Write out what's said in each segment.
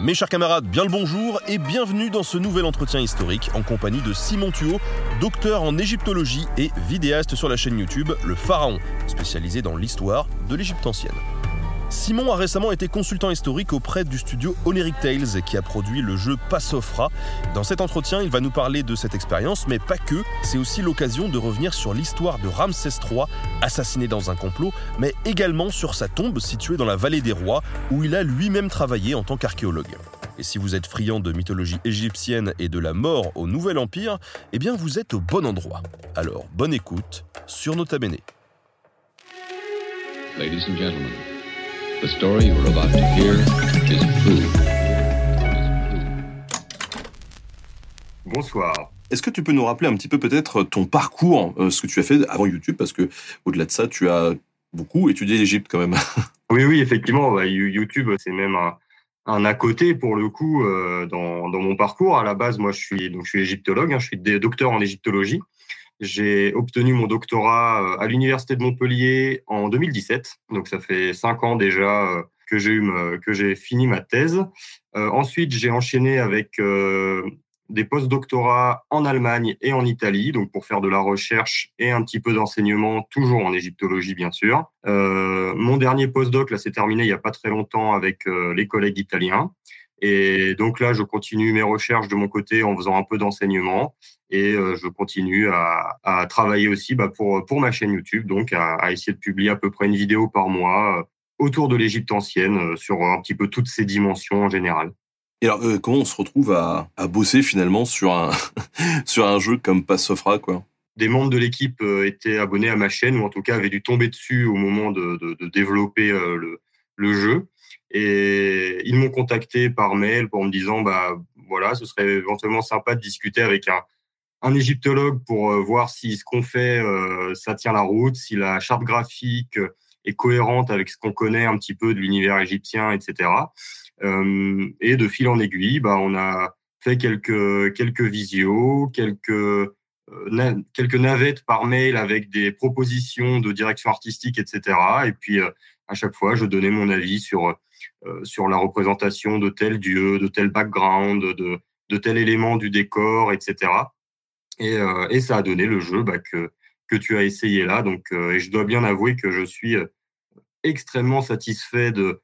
Mes chers camarades, bien le bonjour et bienvenue dans ce nouvel entretien historique en compagnie de Simon Thuot, docteur en égyptologie et vidéaste sur la chaîne YouTube Le Pharaon, spécialisé dans l'histoire de l'Égypte ancienne. Simon a récemment été consultant historique auprès du studio Oneric Tales qui a produit le jeu Passofra. Dans cet entretien, il va nous parler de cette expérience, mais pas que. C'est aussi l'occasion de revenir sur l'histoire de Ramsès III, assassiné dans un complot, mais également sur sa tombe située dans la vallée des rois, où il a lui-même travaillé en tant qu'archéologue. Et si vous êtes friand de mythologie égyptienne et de la mort au Nouvel Empire, eh bien vous êtes au bon endroit. Alors, bonne écoute sur Nota Bene. Ladies and gentlemen, the story you're about to hear is true. Bonsoir. Est-ce que tu peux nous rappeler un petit peu peut-être ton parcours, euh, ce que tu as fait avant YouTube, parce que au-delà de ça, tu as beaucoup étudié l'Égypte quand même. Oui, oui, effectivement, bah, You- YouTube, c'est même un, un à côté pour le coup euh, dans, dans mon parcours. À la base, moi, je suis donc je suis égyptologue, hein, je suis docteur en égyptologie. J'ai obtenu mon doctorat euh, à l'université de Montpellier en 2017, donc ça fait cinq ans déjà euh, que j'ai eu que j'ai fini ma thèse. Euh, ensuite, j'ai enchaîné avec des post-doctorats en Allemagne et en Italie, donc pour faire de la recherche et un petit peu d'enseignement, toujours en égyptologie bien sûr. Mon dernier postdoc, là, s'est terminé il y a pas très longtemps avec les collègues italiens. Et donc là, je continue mes recherches de mon côté en faisant un peu d'enseignement et euh, je continue à, à travailler aussi bah, pour, pour ma chaîne YouTube, donc à, à essayer de publier à peu près une vidéo par mois euh, autour de l'Égypte ancienne euh, sur un petit peu toutes ses dimensions en général. Et alors, euh, comment on se retrouve à, à bosser finalement sur un, sur un jeu comme Passofra, quoi? Des membres de l'équipe étaient abonnés à ma chaîne ou en tout cas avaient dû tomber dessus au moment de, de, de développer le, le jeu. Et ils m'ont contacté par mail pour me disant, bah voilà, ce serait éventuellement sympa de discuter avec un, un égyptologue pour euh, voir si ce qu'on fait, euh, ça tient la route, si la charte graphique euh, est cohérente avec ce qu'on connaît un petit peu de l'univers égyptien, etc. Euh, et de fil en aiguille, bah, on a fait quelques, quelques visios, quelques euh, quelques navettes par mail avec des propositions de direction artistique, etc. Et puis, à chaque fois, je donnais mon avis sur, sur la représentation de tel dieu, de tel background, de, de tel élément du décor, etc. Et, euh, et ça a donné le jeu bah, que, tu as essayé là. Donc, euh, et je dois bien avouer que je suis euh, extrêmement satisfait de,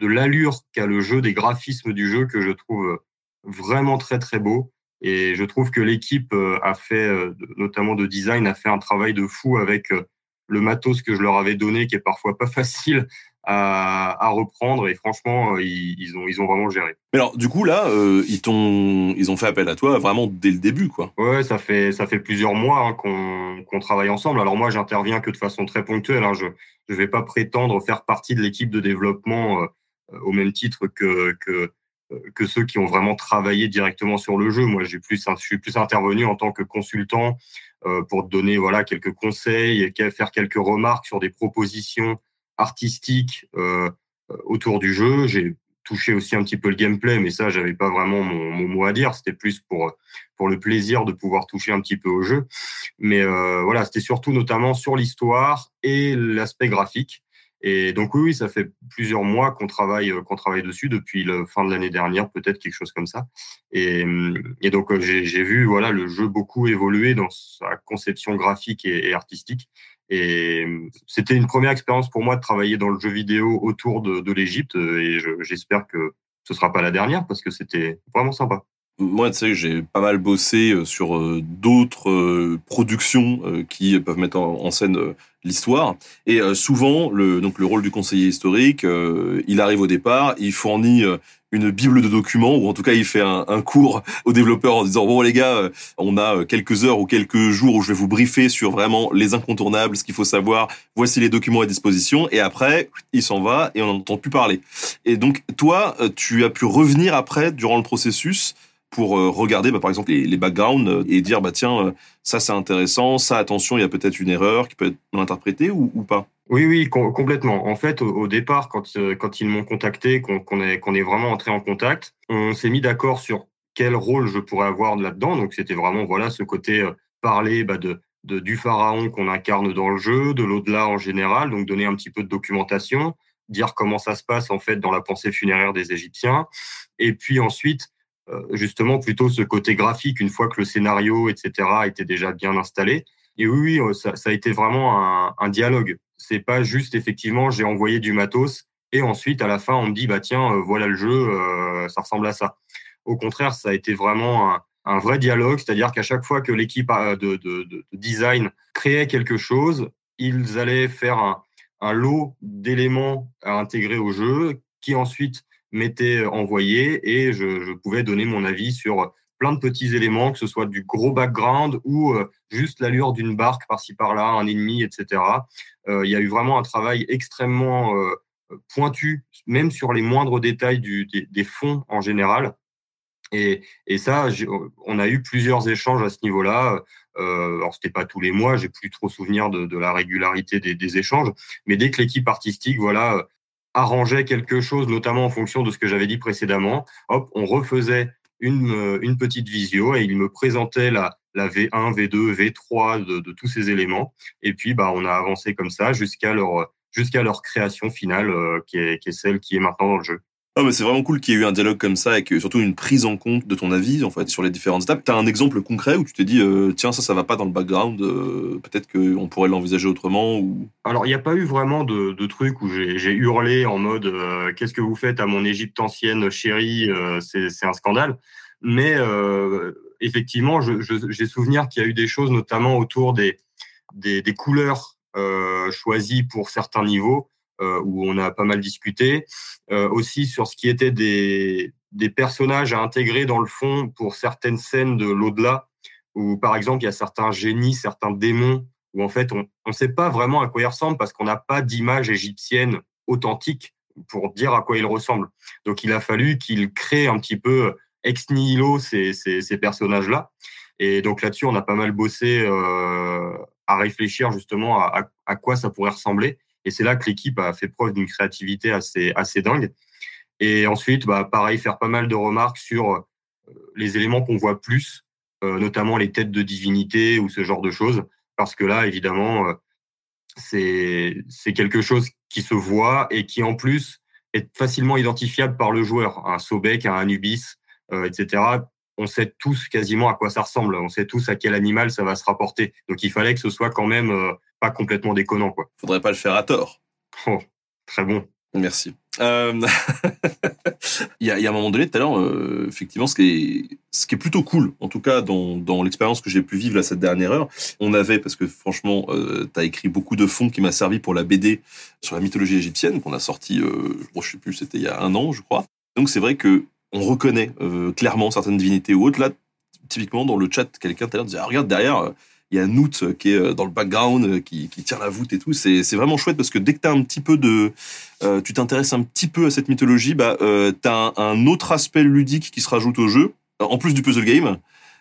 l'allure qu'a le jeu, des graphismes du jeu que je trouve vraiment très, très beau. Et je trouve que l'équipe euh, a fait, euh, notamment de design, a fait un travail de fou avec euh, le matos que je leur avais donné, qui est parfois pas facile à, à reprendre. Et franchement, euh, ils, ils ont, ils ont vraiment géré. Mais alors, du coup, là, euh, ils, t'ont, ils ont fait appel à toi vraiment dès le début, quoi. Ouais, ça fait ça fait plusieurs mois hein, qu'on qu'on travaille ensemble. Alors moi, j'interviens que de façon très ponctuelle. Hein. Je je vais pas prétendre faire partie de l'équipe de développement euh, au même titre que que euh, que ceux qui ont vraiment travaillé directement sur le jeu. Moi, j'ai plus je suis plus intervenu en tant que consultant euh, pour donner voilà quelques conseils et faire quelques remarques sur des propositions artistiques euh, autour du jeu. J'ai touché aussi un petit peu le gameplay, mais ça, j'avais pas vraiment mon, mot à dire. C'était plus pour pour le plaisir de pouvoir toucher un petit peu au jeu. Mais euh, voilà, c'était surtout notamment sur l'histoire et l'aspect graphique. Et donc oui, oui, ça fait plusieurs mois qu'on travaille, euh, qu'on travaille dessus depuis la fin de l'année dernière, peut-être quelque chose comme ça. Et, et donc euh, j'ai vu voilà le jeu beaucoup évoluer dans sa conception graphique et artistique. Et hum, c'était une première expérience pour moi de travailler dans le jeu vidéo autour de, l'Égypte. Et je- j'espère que ce sera pas la dernière parce que c'était vraiment sympa. Moi, tu sais, j'ai pas mal bossé euh, sur euh, d'autres euh, productions euh, qui peuvent mettre en, scène euh, l'histoire. Et euh, souvent, le, donc le rôle du conseiller historique, euh, il arrive au départ, il fournit euh, une bible de documents ou en tout cas il fait un, cours aux développeurs en disant bon les gars, euh, on a quelques heures ou quelques jours où je vais vous briefer sur vraiment les incontournables, ce qu'il faut savoir. Voici les documents à disposition et après il s'en va et on n'entend plus parler. Et donc toi, tu as pu revenir après durant le processus pour euh, regarder bah, par exemple les, backgrounds euh, et dire bah tiens euh, ça c'est intéressant, ça attention il y a peut-être une erreur qui peut être mal interprétée ou, pas. Oui, oui, complètement. En fait, au, départ, quand, ils m'ont contacté, qu'on est, qu'on est vraiment entré en contact, on s'est mis d'accord sur quel rôle je pourrais avoir là-dedans. Donc, c'était vraiment voilà ce côté parler bah, de, du pharaon qu'on incarne dans le jeu, de l'au-delà en général, donc donner un petit peu de documentation, dire comment ça se passe en fait dans la pensée funéraire des Égyptiens, et puis ensuite justement plutôt ce côté graphique une fois que le scénario, etc., était déjà bien installé. Et oui, oui ça, ça a été vraiment un, un dialogue. C'est pas juste effectivement j'ai envoyé du matos et ensuite à la fin on me dit bah tiens euh, voilà le jeu, euh, ça ressemble à ça. Au contraire, ça a été vraiment un, un vrai dialogue, c'est-à-dire qu'à chaque fois que l'équipe de, de, de, design créait quelque chose, ils allaient faire un, un lot d'éléments à intégrer au jeu qui ensuite m'était envoyé et je, pouvais donner mon avis sur plein de petits éléments, que ce soit du gros background ou euh, juste l'allure d'une barque par-ci par-là, un ennemi, etc. Euh, il y a eu vraiment un travail extrêmement euh, pointu, même sur les moindres détails du, des, fonds en général. Et, et ça, on a eu plusieurs échanges à ce niveau-là. Euh, alors c'était pas tous les mois, j'ai plus trop souvenir de, de la régularité des, échanges, mais dès que l'équipe artistique, voilà, arrangeait quelque chose, notamment en fonction de ce que j'avais dit précédemment, hop, on refaisait une, euh, petite visio et il me présentait la, la V1, V2, V3 de, de, tous ces éléments. Et puis, bah, on a avancé comme ça jusqu'à leur, jusqu'à leur création finale, euh, qui, est, qui est celle qui est maintenant dans le jeu. Ah, mais c'est vraiment cool qu'il y ait eu un dialogue comme ça et surtout une prise en compte de ton avis en sur les différentes étapes. T'as un exemple concret où tu t'es dit euh, tiens ça ça va pas dans le background, euh, peut-être qu'on pourrait l'envisager autrement ou? Alors il n'y a pas eu vraiment de, truc où j'ai hurlé en mode euh, qu'est-ce que vous faites à mon Égypte ancienne chérie, c'est un scandale. Mais effectivement j'ai souvenir qu'il y a eu des choses notamment autour des des, couleurs choisies pour certains niveaux où on a pas mal discuté, euh, aussi sur ce qui était des, des personnages à intégrer dans le fond pour certaines scènes de l'au-delà, où par exemple il y a certains génies, certains démons, où en fait on ne sait pas vraiment à quoi ils ressemblent parce qu'on n'a pas d'image égyptienne authentique pour dire à quoi ils ressemblent. Donc il a fallu qu'il crée un petit peu ex nihilo ces, ces, ces personnages-là. Et donc là-dessus, on a pas mal bossé euh, à réfléchir justement à, à, quoi ça pourrait ressembler. Et c'est là que l'équipe a fait preuve d'une créativité assez, assez dingue. Et ensuite, bah, pareil, faire pas mal de remarques sur euh, les éléments qu'on voit plus, euh, notamment les têtes de divinité ou ce genre de choses. Parce que là, évidemment, euh, c'est quelque chose qui se voit et qui, en plus, est facilement identifiable par le joueur. Un Sobek, un Anubis, euh, etc. On sait tous quasiment à quoi ça ressemble. On sait tous à quel animal ça va se rapporter. Donc, il fallait que ce soit quand même euh, pas complètement déconnant. Quoi. Faudrait pas le faire à tort. Oh, très bon. Merci. Euh... il, y a, il y a un moment donné, tout à l'heure, euh, effectivement, ce qui, est, ce qui est plutôt cool, en tout cas dans, dans l'expérience que j'ai pu vivre là cette dernière heure, on avait, parce que franchement, euh, tu as écrit beaucoup de fonds qui m'a servi pour la BD sur la mythologie égyptienne, qu'on a sorti, je sais plus, c'était il y a un an, je crois. Donc c'est vrai que on reconnaît euh, clairement certaines divinités ou autres. Là, typiquement, dans le chat, quelqu'un tout à l'heure disait, ah, regarde derrière, il y a Noot euh, qui est euh, dans le background, euh, qui, qui tire la voûte et tout. C'est, c'est vraiment chouette parce que dès que tu un petit peu de, euh, tu t'intéresses un petit peu à cette mythologie, bah, euh, tu as un, autre aspect ludique qui se rajoute au jeu, en plus du puzzle game.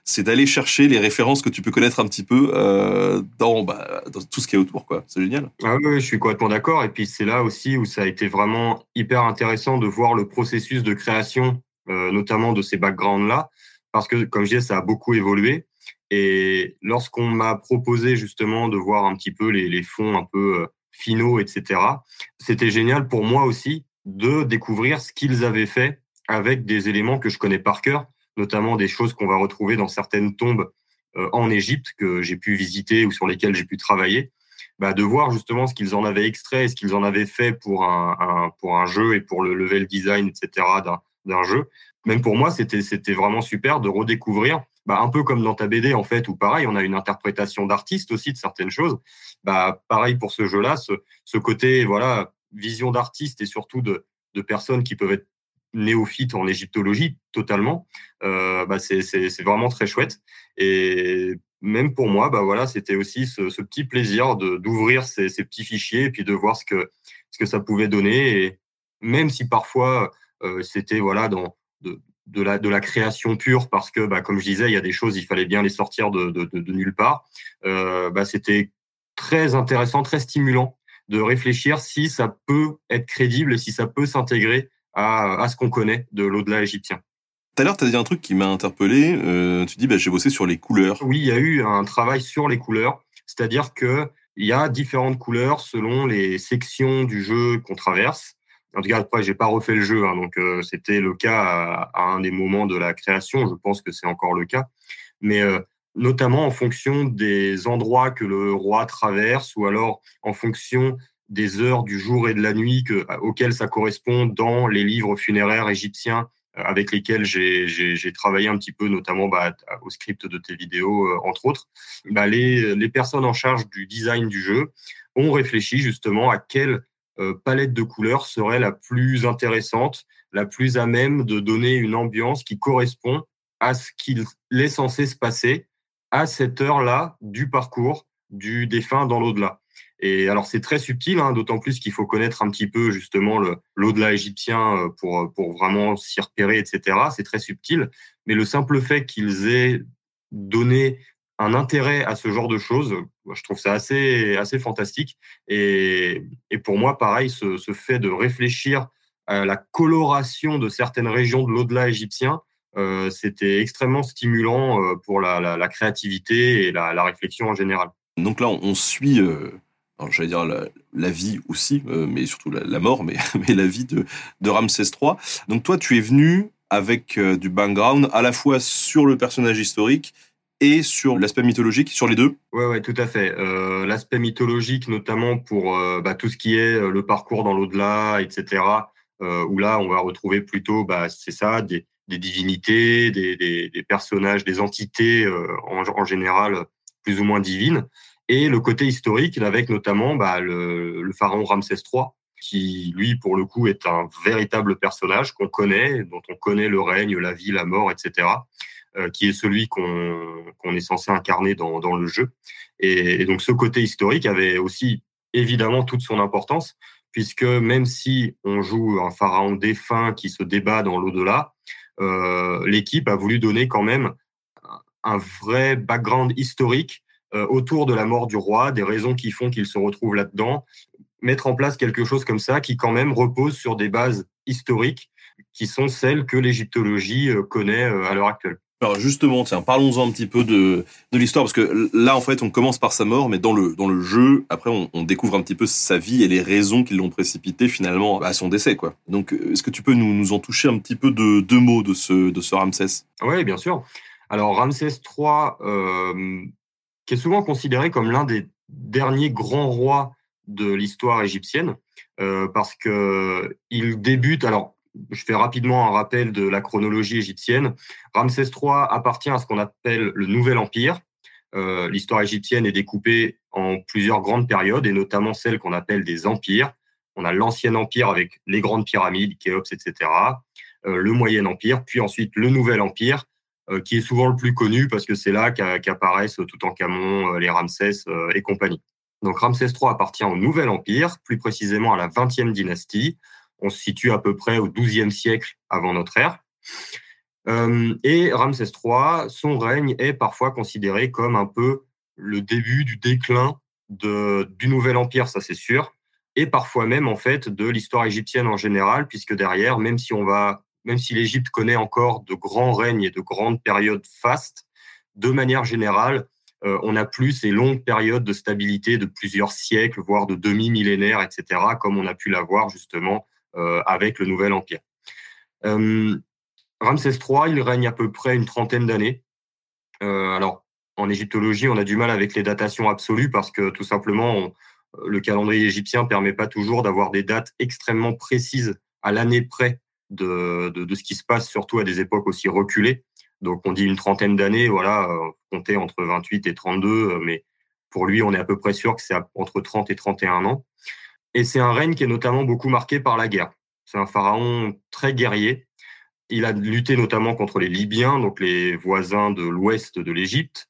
C'est d'aller chercher les références que tu peux connaître un petit peu euh, dans, bah, dans tout ce qui est autour, quoi. C'est génial. Ah oui, je suis complètement d'accord. Et puis c'est là aussi où ça a été vraiment hyper intéressant de voir le processus de création, notamment de ces backgrounds-là, parce que comme je disais, ça a beaucoup évolué. Et lorsqu'on m'a proposé justement de voir un petit peu les, les fonds un peu euh, finaux, etc., c'était génial pour moi aussi de découvrir ce qu'ils avaient fait avec des éléments que je connais par cœur, notamment des choses qu'on va retrouver dans certaines tombes euh, en Égypte que j'ai pu visiter ou sur lesquelles j'ai pu travailler. Bah, de voir justement ce qu'ils en avaient extrait ce qu'ils en avaient fait pour un, un, pour un jeu et pour le level design, etc. d'un jeu. Même pour moi, c'était vraiment super de redécouvrir bah, un peu comme dans ta BD en fait, où pareil, on a une interprétation d'artiste aussi de certaines choses. Bah, pareil pour ce jeu-là, ce, ce côté voilà vision d'artiste et surtout de, de personnes qui peuvent être néophyte en égyptologie totalement, euh, bah c'est vraiment très chouette. Et même pour moi, bah voilà, c'était aussi ce, ce, petit plaisir d'ouvrir ces, ces, petits fichiers et puis de voir ce que, ce que ça pouvait donner. Et même si parfois c'était voilà dans de, de, la, de la création pure, parce que bah, comme je disais, il y a des choses, il fallait bien les sortir de, de, de nulle part. Euh, bah, c'était très intéressant, très stimulant de réfléchir si ça peut être crédible et si ça peut s'intégrer à, à ce qu'on connaît de l'au-delà égyptien. Tout à l'heure, tu as dit un truc qui m'a interpellé. Euh, tu dis, bah, j'ai bossé sur les couleurs. Oui, il y a eu un travail sur les couleurs. C'est-à-dire que il y a différentes couleurs selon les sections du jeu qu'on traverse. En tout cas, après, j'ai pas refait le jeu, hein, donc euh, c'était le cas à, un des moments de la création. Je pense que c'est encore le cas, mais euh, notamment en fonction des endroits que le roi traverse, ou alors en fonction des heures du jour et de la nuit que, auxquelles ça correspond dans les livres funéraires égyptiens avec lesquels j'ai travaillé un petit peu, notamment bah, au script de tes vidéos, euh, entre autres, bah, les, personnes en charge du design du jeu ont réfléchi justement à euh, palette de couleurs serait la plus intéressante, la plus à même de donner une ambiance qui correspond à ce qu'il est censé se passer à cette heure-là du parcours du défunt dans l'au-delà. Et alors c'est très subtil, hein, d'autant plus qu'il faut connaître un petit peu justement l'au-delà égyptien euh, pour, pour vraiment s'y repérer, etc. C'est très subtil, mais le simple fait qu'ils aient donné un intérêt à ce genre de choses, je trouve ça assez, assez fantastique. Et, et pour moi, pareil, ce, ce, fait de réfléchir à la coloration de certaines régions de l'au-delà égyptien, euh, c'était extrêmement stimulant euh, pour la, la, créativité et la, réflexion en général. Donc là, on suit euh, j'allais dire la, vie aussi, mais surtout la, mort, mais, mais la vie de, de Ramsès III. Donc toi, tu es venu avec du background à la fois sur le personnage historique et sur l'aspect mythologique, sur les deux Ouais, ouais, tout à fait. Euh, l'aspect mythologique, notamment pour euh, bah, tout ce qui est euh, le parcours dans l'au-delà, etc., où là, on va retrouver plutôt, bah, c'est ça, des, divinités, des, personnages, des entités en, général plus ou moins divines et le côté historique avec notamment bah, le, pharaon Ramsès III, qui lui pour le coup est un véritable personnage qu'on connaît, dont on connaît le règne, la vie, la mort, etc., qui est celui qu'on qu'on est censé incarner dans, dans le jeu. Et, et, donc ce côté historique avait aussi évidemment toute son importance, puisque même si on joue un pharaon défunt qui se débat dans l'au-delà, euh, l'équipe a voulu donner quand même un vrai background historique euh, autour de la mort du roi, des raisons qui font qu'il se retrouve là-dedans, mettre en place quelque chose comme ça qui quand même repose sur des bases historiques qui sont celles que l'égyptologie euh, connaît euh, à l'heure actuelle. Alors justement, tiens, parlons-en un petit peu de, de l'histoire, parce que là, en fait, on commence par sa mort, mais dans le, dans le jeu, après, on, découvre un petit peu sa vie et les raisons qui l'ont précipité finalement à son décès, quoi. Donc, est-ce que tu peux nous, nous en toucher un petit peu de deux mots de ce, de ce Ramsès? Oui, bien sûr. Alors, Ramsès III, euh, qui est souvent considéré comme l'un des derniers grands rois de l'histoire égyptienne, euh, parce que il débute. Alors, je fais rapidement un rappel de la chronologie égyptienne. Ramsès III appartient à ce qu'on appelle le Nouvel Empire. Euh, l'histoire égyptienne est découpée en plusieurs grandes périodes, et notamment celle qu'on appelle des empires. On a l'Ancien Empire avec les grandes pyramides, Khéops, etc. Euh, le Moyen Empire, puis ensuite le Nouvel Empire, euh, qui est souvent le plus connu parce que c'est là qu'apparaissent tout en Camon, euh, les Ramsès et compagnie. Donc Ramsès III appartient au Nouvel Empire, plus précisément à la 20e dynastie. On se situe à peu près au 12e siècle avant notre ère. et Ramsès III, son règne est parfois considéré comme un peu le début du déclin du Nouvel Empire, ça c'est sûr, et parfois même en fait de l'histoire égyptienne en général, puisque derrière, même si si l'Égypte connaît encore de grands règnes et de grandes périodes fastes, de manière générale, euh, on a plus ces longues périodes de stabilité de plusieurs siècles, voire de demi-millénaires, etc., comme on a pu l'avoir justement euh, avec le Nouvel Empire. Euh, Ramsès III, il règne à peu près une trentaine d'années. Euh, alors, en égyptologie, on a du mal avec les datations absolues parce que tout simplement, le calendrier égyptien permet pas toujours d'avoir des dates extrêmement précises à l'année près de, de, ce qui se passe, surtout à des époques aussi reculées. Donc on dit une trentaine d'années, voilà, euh, compter entre 28 et 32, euh, mais pour lui, on est à peu près sûr que c'est entre 30 et 31 ans. Et c'est un règne qui est notamment beaucoup marqué par la guerre. C'est un pharaon très guerrier. Il a lutté notamment contre les Libyens, donc les voisins de l'ouest de l'Égypte,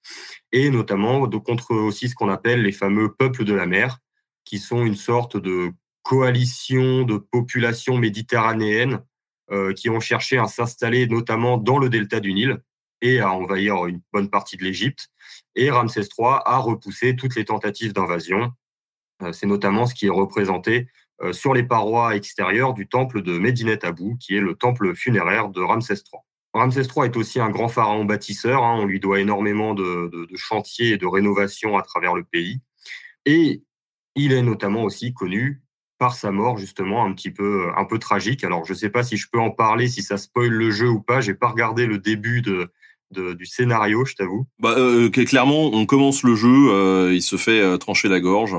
et notamment contre aussi ce qu'on appelle les fameux peuples de la mer, qui sont une sorte de coalition de populations méditerranéennes euh, qui ont cherché à s'installer notamment dans le delta du Nil et à envahir une bonne partie de l'Égypte. Et Ramsès III a repoussé toutes les tentatives d'invasion. Euh, c'est notamment ce qui est représenté euh, sur les parois extérieures du temple de Medinet Abou, qui est le temple funéraire de Ramsès III. Ramsès III est aussi un grand pharaon bâtisseur. Hein. on lui doit énormément de, chantiers et de rénovations à travers le pays. Et il est notamment aussi connu par sa mort justement un petit peu un peu tragique. Alors je ne sais pas si je peux en parler, si ça spoil le jeu ou pas. J'ai pas regardé le début de, du scénario, je t'avoue. Bah, euh, clairement, on commence le jeu, euh, il se fait euh, trancher la gorge,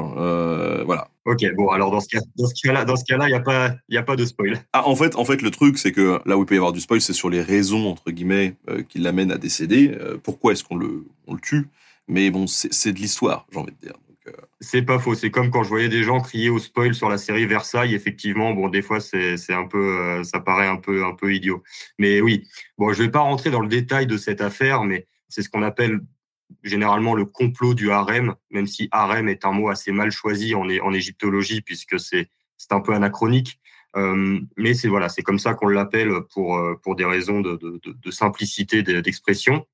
voilà. Ok, bon, alors dans ce cas, dans ce cas-là, dans ce cas-là, il y a pas, il a pas de spoil. Ah, en fait, en fait, le truc, c'est que là où il peut y avoir du spoil, c'est sur les raisons entre guillemets qui l'amènent à décéder. pourquoi est-ce qu'on le, on le tue? Mais bon, c'est de l'histoire, j'ai envie de dire. C'est pas faux. C'est comme quand je voyais des gens crier au spoil sur la série Versailles. Effectivement, bon, des fois, c'est un peu, euh, ça paraît un peu, un peu idiot. Mais oui, bon, je vais pas rentrer dans le détail de cette affaire, mais c'est ce qu'on appelle généralement le complot du harem, même si harem est un mot assez mal choisi en, égyptologie puisque c'est c'est un peu anachronique. Euh, mais c'est voilà, c'est comme ça qu'on l'appelle pour euh, pour des raisons de, de, de simplicité d'expression.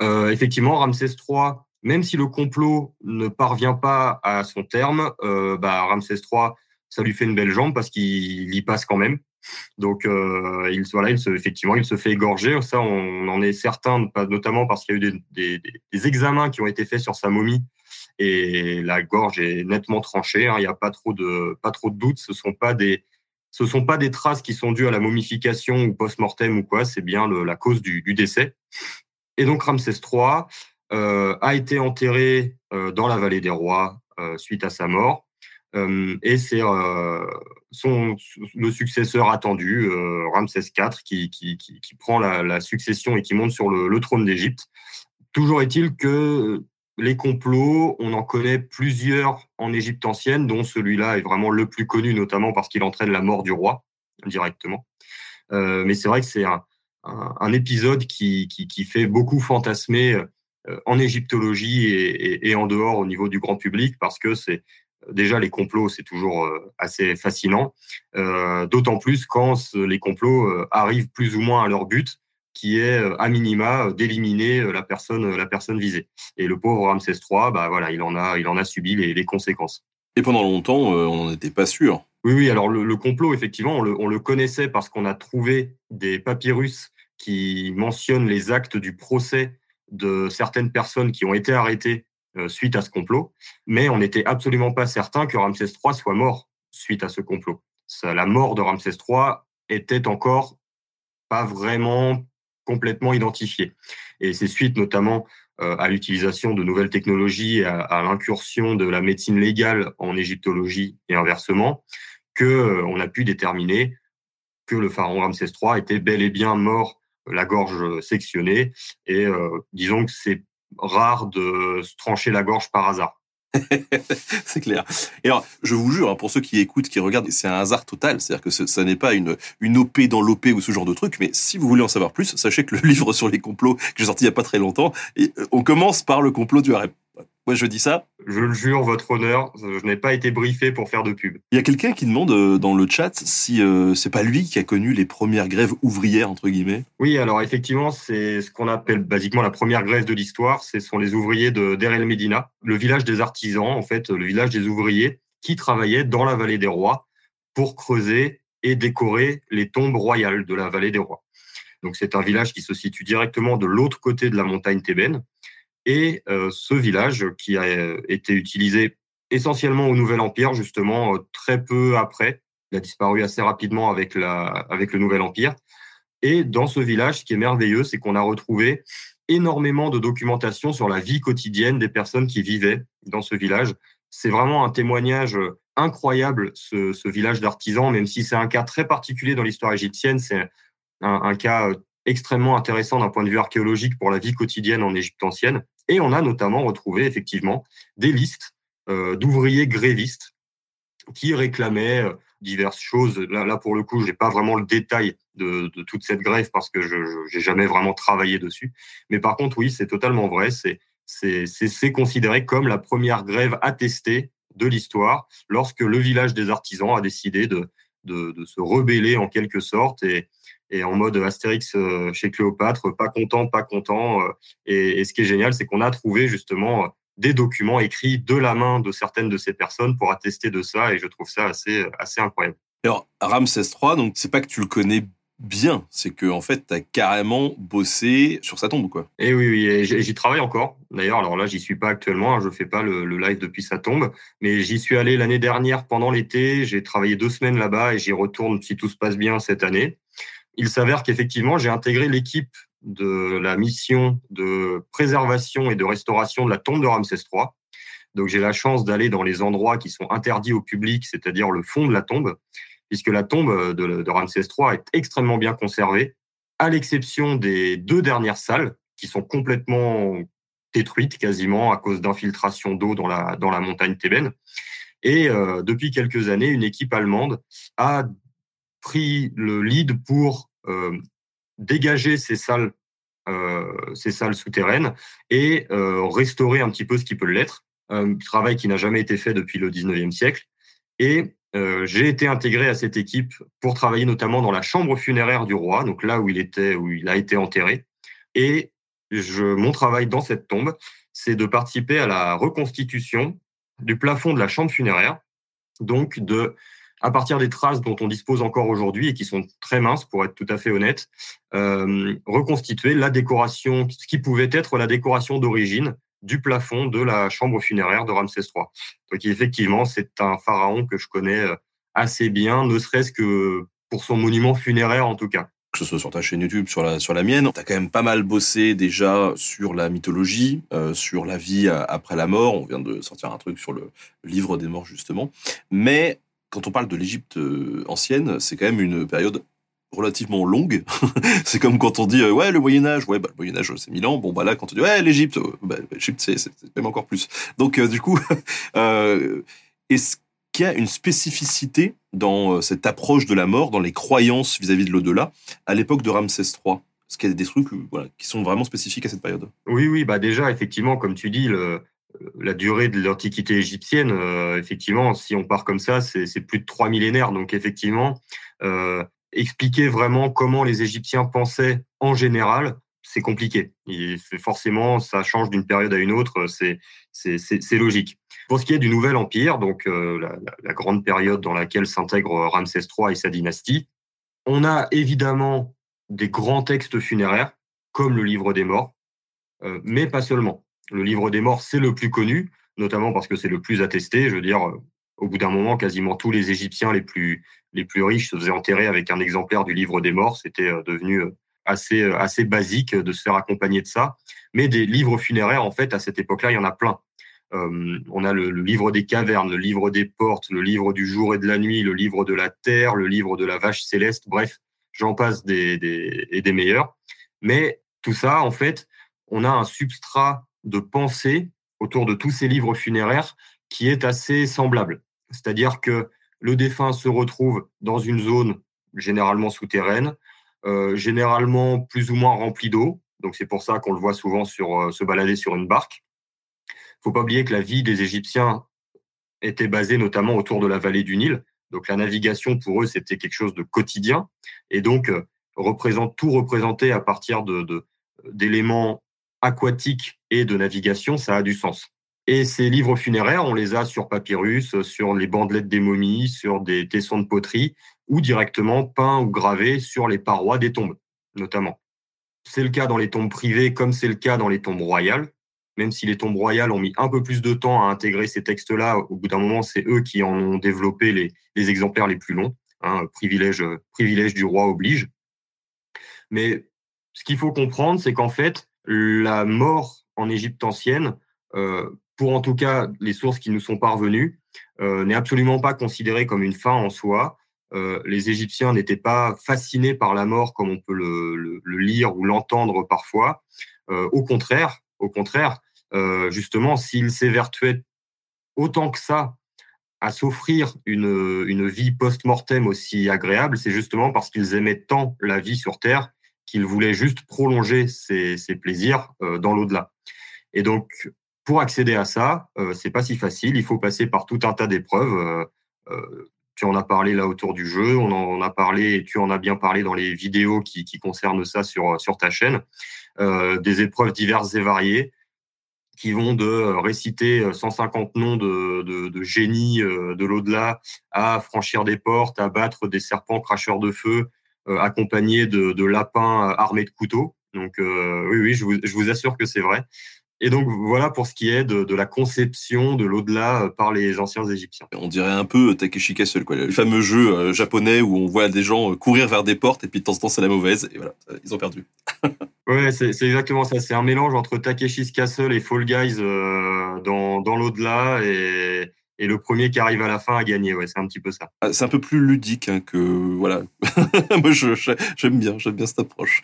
Euh, effectivement, Ramsès III même si le complot ne parvient pas à son terme, euh, bah, Ramsès III, ça lui fait une belle jambe parce qu'il y passe quand même. Donc, euh, il, voilà, il se, effectivement, il se fait égorger. Ça, on, en est certain, notamment parce qu'il y a eu des, examens qui ont été faits sur sa momie et la gorge est nettement tranchée. Hein. Il n'y a pas trop de pas trop de doutes. Ce sont pas des ce sont pas des traces qui sont dues à la momification ou post-mortem ou quoi. C'est bien la cause du, décès. Et donc Ramsès III, a été enterré euh, dans la vallée des rois euh, suite à sa mort. et c'est son le successeur attendu, Ramsès IV, qui, qui, qui, prend la, succession et qui monte sur le, trône d'Égypte. Toujours est-il que les complots, on en connaît plusieurs en Égypte ancienne, dont celui-là est vraiment le plus connu, notamment parce qu'il entraîne la mort du roi directement. Euh, mais c'est vrai que c'est un, épisode qui, qui, fait beaucoup fantasmer euh, en égyptologie et, en dehors au niveau du grand public parce que c'est déjà les complots, c'est toujours euh, assez fascinant, euh, d'autant plus quand les complots arrivent plus ou moins à leur but, qui est à minima d'éliminer la personne, la personne visée. Et le pauvre Ramsès III, bah voilà, il en a, il en a subi les, conséquences. Et pendant longtemps, on n'en était pas sûr. Oui, oui. Alors le, complot, effectivement, on le, on le connaissait parce qu'on a trouvé des papyrus qui mentionnent les actes du procès de certaines personnes qui ont été arrêtées euh, suite à ce complot, mais on n'était absolument pas certain que Ramsès III soit mort suite à ce complot. la mort de Ramsès III était encore pas vraiment complètement identifiée. Et c'est suite notamment euh, à l'utilisation de nouvelles technologies, à, à l'incursion de la médecine légale en égyptologie et inversement, que euh, on a pu déterminer que le pharaon Ramsès III était bel et bien mort la gorge sectionnée. Et euh, disons que c'est rare de se trancher la gorge par hasard. c'est clair. Et alors, je vous jure, hein, pour ceux qui écoutent, qui regardent, c'est un hasard total. C'est-à-dire que ça n'est pas une, une OP dans l'OP ou ce genre de truc. Mais si vous voulez en savoir plus, sachez que le livre sur les complots que j'ai sorti il n'y a pas très longtemps, euh, on commence par le complot du harem. Moi, je dis ça. Je le jure, votre honneur, je n'ai pas été briefé pour faire de pub. Il y a quelqu'un qui demande euh, dans le chat si euh, c'est pas lui qui a connu les premières grèves ouvrières entre guillemets. Oui, alors effectivement, c'est ce qu'on appelle basiquement la première grève de l'histoire. Ce sont les ouvriers de Der El Medina, le village des artisans, en fait, le village des ouvriers qui travaillaient dans la vallée des rois pour creuser et décorer les tombes royales de la vallée des rois. Donc c'est un village qui se situe directement de l'autre côté de la montagne thébaine et euh, ce village qui a euh, été utilisé essentiellement au Nouvel Empire, justement, euh, très peu après. Il a disparu assez rapidement avec, le Nouvel Empire. Et dans ce village, ce qui est merveilleux, c'est qu'on a retrouvé énormément de documentation sur la vie quotidienne des personnes qui vivaient dans ce village. C'est vraiment un témoignage incroyable, ce, ce village d'artisans, même si c'est un cas très particulier dans l'histoire égyptienne. C'est un, un, cas extrêmement intéressant d'un point de vue archéologique pour la vie quotidienne en Égypte ancienne. Et on a notamment retrouvé effectivement des listes euh, d'ouvriers grévistes qui réclamait diverses choses. Là, pour le coup, j'ai pas vraiment le détail de, toute cette grève parce que je n'ai jamais vraiment travaillé dessus. Mais par contre, oui, c'est totalement vrai. C'est c'est considéré comme la première grève attestée de l'histoire lorsque le village des artisans a décidé de, de, de, se rebeller en quelque sorte et, et en mode Astérix euh, chez Cléopâtre, pas content, pas content. Euh, et, et ce qui est génial, c'est qu'on a trouvé justement des documents écrits de la main de certaines de ces personnes pour attester de ça, et je trouve ça assez, assez incroyable. Alors, Ramsès III, donc c'est pas que tu le connais bien, c'est que en fait, tu as carrément bossé sur sa tombe, quoi. Et eh oui, oui, j'y travaille encore. D'ailleurs, alors là, j'y suis pas actuellement, hein, je fais pas le, le, live depuis sa tombe, mais j'y suis allé l'année dernière pendant l'été. J'ai travaillé deux semaines là-bas et j'y retourne si tout se passe bien cette année. Il s'avère qu'effectivement, j'ai intégré l'équipe de la mission de préservation et de restauration de la tombe de Ramsès III. Donc j'ai la chance d'aller dans les endroits qui sont interdits au public, c'est-à-dire le fond de la tombe, puisque la tombe de, Ramsès III est extrêmement bien conservée, à l'exception des deux dernières salles qui sont complètement détruites quasiment à cause d'infiltration d'eau dans la, dans la montagne thébaine. Et euh, depuis quelques années, une équipe allemande a pris le lead pour dégager ces salles, euh, ces salles souterraines et euh, restaurer un petit peu ce qui peut l'être. Un travail qui n'a jamais été fait depuis le 19e siècle. Et euh, j'ai été intégré à cette équipe pour travailler notamment dans la chambre funéraire du roi, donc là où il était, où il a été enterré. Et mon travail dans cette tombe, c'est de participer à la reconstitution du plafond de la chambre funéraire, donc de à partir des traces dont on dispose encore aujourd'hui et qui sont très minces, pour être tout à fait honnête, euh, reconstituer la décoration, ce qui pouvait être la décoration d'origine du plafond de la chambre funéraire de Ramsès III. Donc effectivement, c'est un pharaon que je connais euh, assez bien, ne serait-ce que pour son monument funéraire en tout cas que ce soit sur ta chaîne YouTube, sur la, sur la mienne. Tu as quand même pas mal bossé déjà sur la mythologie, euh, sur la vie après la mort. On vient de sortir un truc sur le livre des morts, justement. Mais quand on parle de l'Égypte euh, ancienne, c'est quand même une période relativement longue. c'est comme quand on dit euh, ouais le Moyen Âge, ouais bah, le Moyen Âge c'est mille ans. Bon bah là quand on dit ouais l'Égypte, euh, bah, l'Égypte c'est même encore plus. Donc du coup, est-ce qu'il y a une spécificité dans cette approche de la mort, dans les croyances vis-à-vis de l'au-delà, à l'époque de Ramsès III Est-ce qu'il y a des trucs qui sont vraiment spécifiques à cette période? Oui, oui, bah déjà, effectivement, comme tu dis, le, la durée de l'Antiquité égyptienne, euh, effectivement, si on part comme ça, c'est plus de trois millénaires. Donc, effectivement, euh, expliquer vraiment comment les Égyptiens pensaient en général, c'est compliqué. Et forcément, ça change d'une période à une autre, c'est logique. Pour ce qui est du Nouvel Empire, donc euh, la, la, grande période dans laquelle s'intègre Ramsès III et sa dynastie, on a évidemment des grands textes funéraires, comme le Livre des Morts, euh, mais pas seulement. Le livre des morts, c'est le plus connu, notamment parce que c'est le plus attesté. Je veux dire, au bout d'un moment, quasiment tous les Égyptiens les plus, les plus riches se faisaient enterrer avec un exemplaire du livre des morts. C'était euh, devenu euh, assez, euh, assez basique de se faire accompagner de ça. Mais des livres funéraires, en fait, à cette époque-là, il y en a plein. Euh, on a le, livre des cavernes, le livre des portes, le livre du jour et de la nuit, le livre de la terre, le livre de la vache céleste. Bref, j'en passe des, des, et des meilleurs. Mais tout ça, en fait, on a un substrat de pensée autour de tous ces livres funéraires qui est assez semblable. C'est-à-dire que le défunt se retrouve dans une zone généralement souterraine, euh, généralement plus ou moins remplie d'eau. Donc c'est pour ça qu'on le voit souvent sur, euh, se balader sur une barque. faut pas oublier que la vie des Égyptiens était basée notamment autour de la vallée du Nil. Donc la navigation pour eux c'était quelque chose de quotidien et donc euh, représente tout représenté à partir d'éléments aquatique et de navigation, ça a du sens. Et ces livres funéraires, on les a sur papyrus, sur les bandelettes des momies, sur des tessons de poterie, ou directement peints ou gravés sur les parois des tombes, notamment. C'est le cas dans les tombes privées, comme c'est le cas dans les tombes royales. Même si les tombes royales ont mis un peu plus de temps à intégrer ces textes-là, au bout d'un moment, c'est eux qui en ont développé les, les exemplaires les plus longs. Hein, privilège, privilège du roi oblige. Mais ce qu'il faut comprendre, c'est qu'en fait, la mort en Égypte ancienne, euh, pour en tout cas les sources qui nous sont parvenues, euh, n'est absolument pas considérée comme une fin en soi. Euh, les Égyptiens n'étaient pas fascinés par la mort comme on peut le, lire ou l'entendre parfois. au contraire, au contraire, justement, s'ils s'évertuaient autant que ça à s'offrir une, une vie post-mortem aussi agréable, c'est justement parce qu'ils aimaient tant la vie sur Terre qu'ils voulaient juste prolonger ces, ces plaisirs euh, dans l'au-delà. Et donc, pour accéder à ça, euh, c'est pas si facile. Il faut passer par tout un tas d'épreuves. Euh, tu en as parlé là autour du jeu, on en a parlé, et tu en as bien parlé dans les vidéos qui, qui concernent ça sur, sur ta chaîne. Des épreuves diverses et variées qui vont de réciter 150 noms de, de, de génies de l'au-delà à franchir des portes, à battre des serpents cracheurs de feu, accompagnés de, de lapins armés de couteaux. Donc oui, oui, je vous, je vous assure que c'est vrai. Et donc voilà pour ce qui est de, de la conception de l'au-delà euh, par les anciens Égyptiens. On dirait un peu Takeshi Castle, quoi, le fameux jeu euh, japonais où on voit des gens euh, courir vers des portes et puis de temps en temps c'est la mauvaise et voilà, ils ont perdu. ouais, c'est exactement ça. C'est un mélange entre Takeshi's Castle et Fall Guys euh, dans, dans l'au-delà et, et le premier qui arrive à la fin a gagné. Ouais, c'est un petit peu ça. Ah, c'est un peu plus ludique hein, que voilà. Moi, je, j'aime bien, j'aime bien cette approche.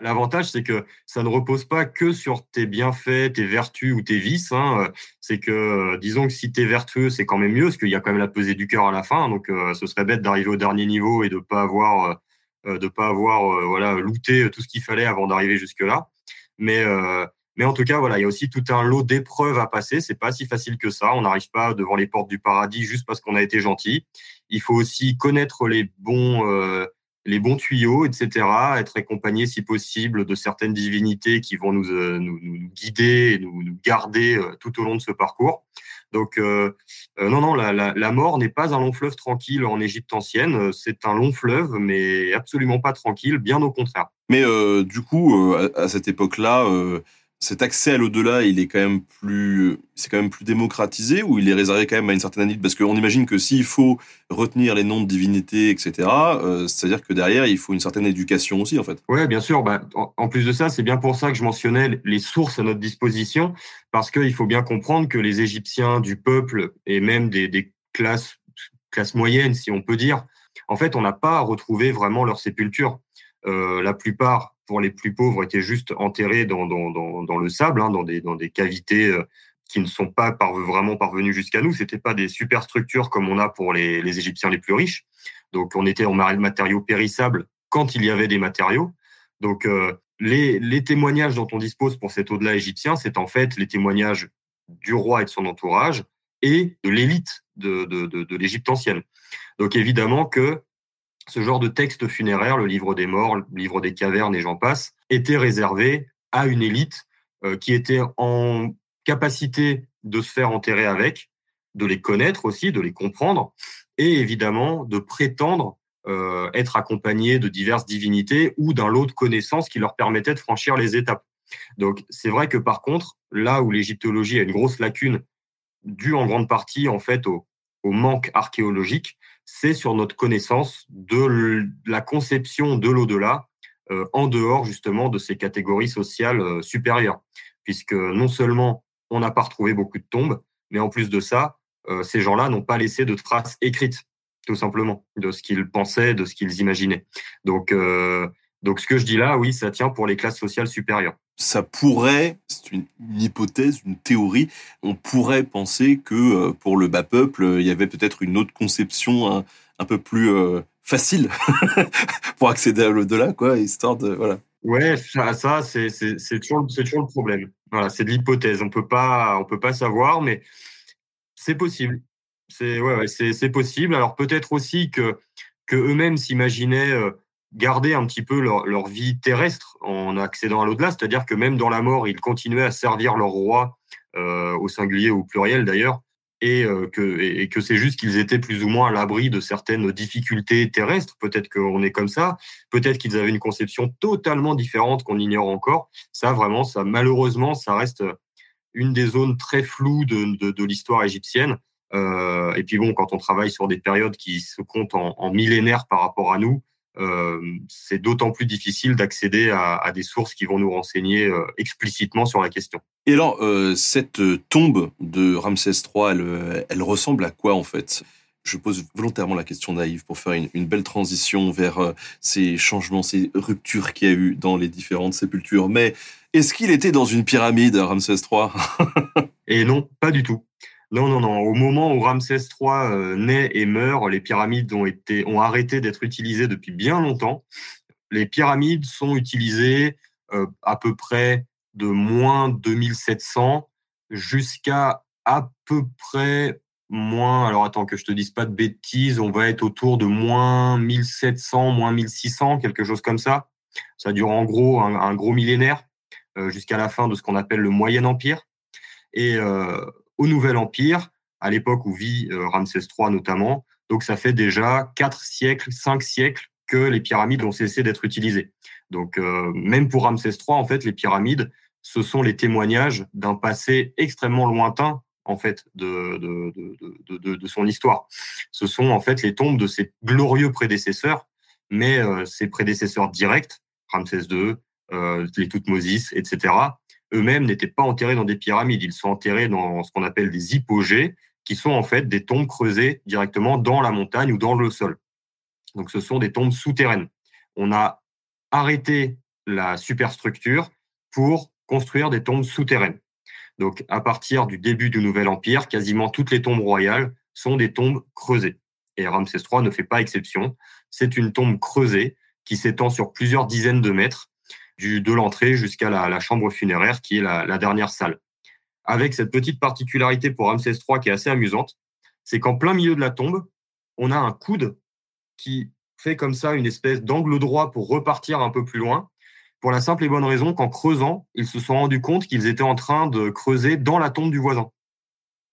L'avantage, c'est que ça ne repose pas que sur tes bienfaits, tes vertus ou tes vices. Hein. C'est que, disons que si t'es vertueux, c'est quand même mieux, parce qu'il y a quand même la pesée du cœur à la fin. Donc, euh, ce serait bête d'arriver au dernier niveau et de pas avoir, euh, de pas avoir, euh, voilà, looté tout ce qu'il fallait avant d'arriver jusque là. Mais euh, mais en tout cas, voilà, il y a aussi tout un lot d'épreuves à passer. C'est pas si facile que ça. On n'arrive pas devant les portes du paradis juste parce qu'on a été gentil. Il faut aussi connaître les bons, euh, les bons tuyaux, etc. Être accompagné, si possible, de certaines divinités qui vont nous, euh, nous, nous, guider et nous, garder euh, tout au long de ce parcours. Donc, euh, non, non, la, la, la mort n'est pas un long fleuve tranquille en Égypte ancienne. C'est un long fleuve, mais absolument pas tranquille, bien au contraire. Mais du coup, à, à cette époque-là, cet accès à l'au-delà, il est quand même plus, c'est quand même plus démocratisé ou il est réservé quand même à une certaine élite? Parce qu'on imagine que s'il faut retenir les noms de divinités, etc., euh, c'est-à-dire que derrière, il faut une certaine éducation aussi, en fait. Oui, bien sûr. Bah, en, plus de ça, c'est bien pour ça que je mentionnais les sources à notre disposition, parce qu'il faut bien comprendre que les Égyptiens du peuple et même des, classes moyennes, si on peut dire, en fait, on n'a pas retrouvé vraiment leur sépulture. Euh, la plupart pour les plus pauvres, étaient juste enterrés dans, le sable, hein, dans, des, cavités euh, qui ne sont pas vraiment parvenues jusqu'à nous. C'était pas des super structures comme on a pour les, Égyptiens les plus riches. Donc, on était en matériaux périssables quand il y avait des matériaux. Donc, euh, les, témoignages dont on dispose pour cet au-delà égyptien, c'est en fait les témoignages du roi et de son entourage et de l'élite de l'Égypte ancienne. Donc, évidemment que ce genre de texte funéraire, le livre des morts, le livre des cavernes et j'en passe, était réservé à une élite euh, qui était en capacité de se faire enterrer avec, de les connaître aussi, de les comprendre, et évidemment de prétendre euh, être accompagnés de diverses divinités ou d'un lot de connaissances qui leur permettait de franchir les étapes. Donc c'est vrai que par contre, là où l'égyptologie a une grosse lacune, due en grande partie en fait au, au manque archéologique, c'est sur notre connaissance de la conception de l'au-delà euh, en dehors justement de ces catégories sociales euh, supérieures. Puisque non seulement on n'a pas retrouvé beaucoup de tombes, mais en plus de ça, euh, ces gens-là n'ont pas laissé de traces écrites, tout simplement, de ce qu'ils pensaient, de ce qu'ils imaginaient. Donc, euh, donc ce que je dis là, oui, ça tient pour les classes sociales supérieures ça pourrait, c'est une, hypothèse, une théorie, on pourrait penser que euh, pour le bas peuple, il y avait peut-être une autre conception un, un peu plus euh, facile pour accéder à l'au-delà, quoi, histoire de voilà. Ouais, ça, ça c'est toujours toujours le problème. Voilà, c'est de l'hypothèse. On peut pas on peut pas savoir, mais c'est possible. C'est ouais, ouais c'est possible. Alors peut-être aussi que que eux-mêmes s'imaginaient euh, garder un petit peu leur, vie terrestre en accédant à l'au-delà, c'est-à-dire que même dans la mort, ils continuaient à servir leur roi, euh, au singulier ou au pluriel d'ailleurs, et, euh, que, et, que c'est juste qu'ils étaient plus ou moins à l'abri de certaines difficultés terrestres. Peut-être qu'on est comme ça, peut-être qu'ils avaient une conception totalement différente qu'on ignore encore. Ça, vraiment, ça malheureusement, ça reste une des zones très floues de, l'histoire égyptienne. Euh, et puis bon, quand on travaille sur des périodes qui se comptent en, millénaires par rapport à nous, c'est d'autant plus difficile d'accéder à, à, des sources qui vont nous renseigner euh, explicitement sur la question. Et alors, euh, cette tombe de Ramsès III, elle, elle, ressemble à quoi en fait? Je pose volontairement la question naïve pour faire une, une belle transition vers euh, ces changements, ces ruptures qu'il y a eu dans les différentes sépultures. Mais est-ce qu'il était dans une pyramide, Ramsès III Et non, pas du tout. Non, non, non. Au moment où Ramsès III naît et meurt, les pyramides ont, été, ont arrêté d'être utilisées depuis bien longtemps. Les pyramides sont utilisées à peu près de moins 2700 jusqu'à à peu près moins, alors attends que je te dise pas de bêtises, on va être autour de moins 1700, moins 1600, quelque chose comme ça. Ça dure en gros un, gros millénaire euh, jusqu'à la fin de ce qu'on appelle le Moyen Empire. Et euh, au Nouvel Empire, à l'époque où vit euh, Ramsès III notamment, donc ça fait déjà quatre siècles, cinq siècles que les pyramides ont cessé d'être utilisées. Donc même pour Ramsès III, en fait, les pyramides, ce sont les témoignages d'un passé extrêmement lointain en fait de, de, de, son histoire. Ce sont en fait les tombes de ses glorieux prédécesseurs, mais euh, ses prédécesseurs directs, Ramsès II, euh, les Toutmosis, etc., eux-mêmes n'étaient pas enterrés dans des pyramides. Ils sont enterrés dans ce qu'on appelle des hypogées, qui sont en fait des tombes creusées directement dans la montagne ou dans le sol. Donc ce sont des tombes souterraines. On a arrêté la superstructure pour construire des tombes souterraines. Donc, à partir du début du Nouvel Empire, quasiment toutes les tombes royales sont des tombes creusées. Et Ramsès III ne fait pas exception. C'est une tombe creusée qui s'étend sur plusieurs dizaines de mètres, du, de l'entrée jusqu'à la, chambre funéraire, qui est la, dernière salle. Avec cette petite particularité pour Ramsès III qui est assez amusante, c'est qu'en plein milieu de la tombe, on a un coude qui fait comme ça une espèce d'angle droit pour repartir un peu plus loin pour la simple et bonne raison qu'en creusant, ils se sont rendus compte qu'ils étaient en train de creuser dans la tombe du voisin.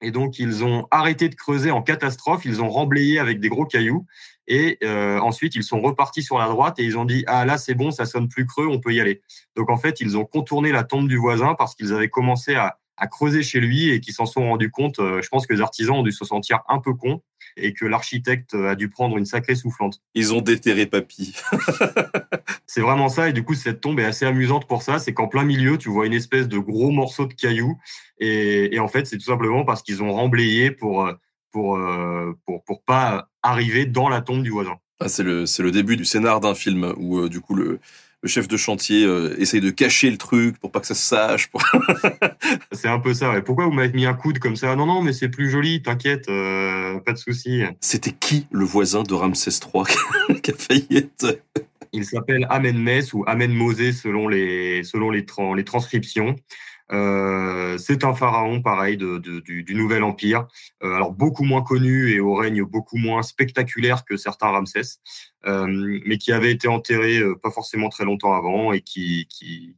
Et donc, ils ont arrêté de creuser en catastrophe, ils ont remblayé avec des gros cailloux, et euh, ensuite, ils sont repartis sur la droite et ils ont dit, ah là, c'est bon, ça sonne plus creux, on peut y aller. Donc, en fait, ils ont contourné la tombe du voisin parce qu'ils avaient commencé à, creuser chez lui et qui s'en sont rendus compte. Euh, je pense que les artisans ont dû se sentir un peu cons et que l'architecte a dû prendre une sacrée soufflante. Ils ont déterré papy. c'est vraiment ça. Et du coup, cette tombe est assez amusante pour ça. C'est qu'en plein milieu, tu vois une espèce de gros morceau de caillou. Et, en fait, c'est tout simplement parce qu'ils ont remblayé pour, euh, pour, euh, pour, pour pas arriver dans la tombe du voisin. Ah, c'est le, le début du scénar d'un film où, du coup, le, le chef de chantier euh, essaye de cacher le truc pour pas que ça se sache. c'est un peu ça. Pourquoi vous m'avez mis un coude comme ça? Non, non, mais c'est plus joli, t'inquiète, euh, pas de souci. C'était qui le voisin de Ramsès III qui a failli être Il s'appelle Amenmès ou Amenmosé selon les, selon les, les transcriptions. Euh, c'est un pharaon pareil du, Nouvel Empire, euh, alors beaucoup moins connu et au règne beaucoup moins spectaculaire que certains Ramsès, euh, mais qui avait été enterré pas forcément très longtemps avant et qui, qui,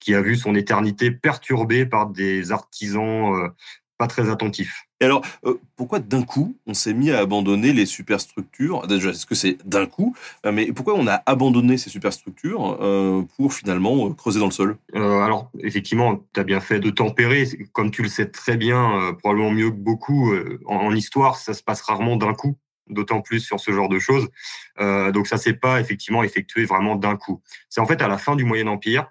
qui, a vu son éternité perturbée par des artisans pas très attentifs. Alors, euh, pourquoi d'un coup on s'est mis à abandonner les superstructures? Déjà, est-ce que c'est d'un coup? Euh, Mais pourquoi on a abandonné ces superstructures euh, pour finalement creuser dans le sol? Alors, effectivement, tu as bien fait de tempérer. Comme tu le sais très bien, probablement mieux que beaucoup, en, histoire, ça se passe rarement d'un coup d'autant plus sur ce genre de choses. donc ça s'est pas effectivement effectué vraiment d'un coup. C'est en fait à la fin du Moyen Empire,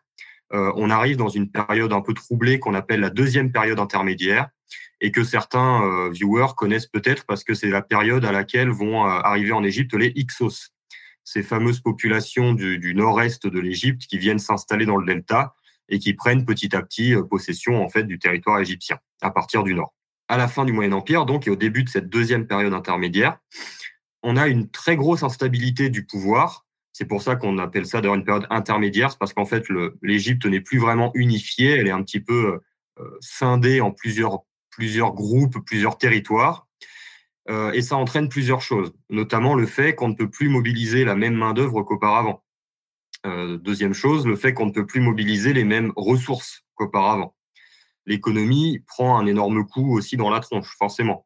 on arrive dans une période un peu troublée qu'on appelle la deuxième période intermédiaire, et que certains euh, viewers connaissent peut-être parce que c'est la période à laquelle vont euh, arriver en Égypte les Hyksos, ces fameuses populations du, nord-est de l'Égypte qui viennent s'installer dans le delta et qui prennent petit à petit euh, possession en fait du territoire égyptien à partir du nord. À la fin du Moyen Empire, donc, et au début de cette deuxième période intermédiaire, on a une très grosse instabilité du pouvoir. C'est pour ça qu'on appelle ça d'ailleurs une période intermédiaire, c'est parce qu'en fait l'Égypte n'est plus vraiment unifiée, elle est un petit peu scindée en plusieurs plusieurs groupes, plusieurs territoires. Euh, et ça entraîne plusieurs choses, notamment le fait qu'on ne peut plus mobiliser la même main-d'œuvre qu'auparavant. Euh, deuxième chose, le fait qu'on ne peut plus mobiliser les mêmes ressources qu'auparavant. L'économie prend un énorme coup aussi dans la tronche, forcément.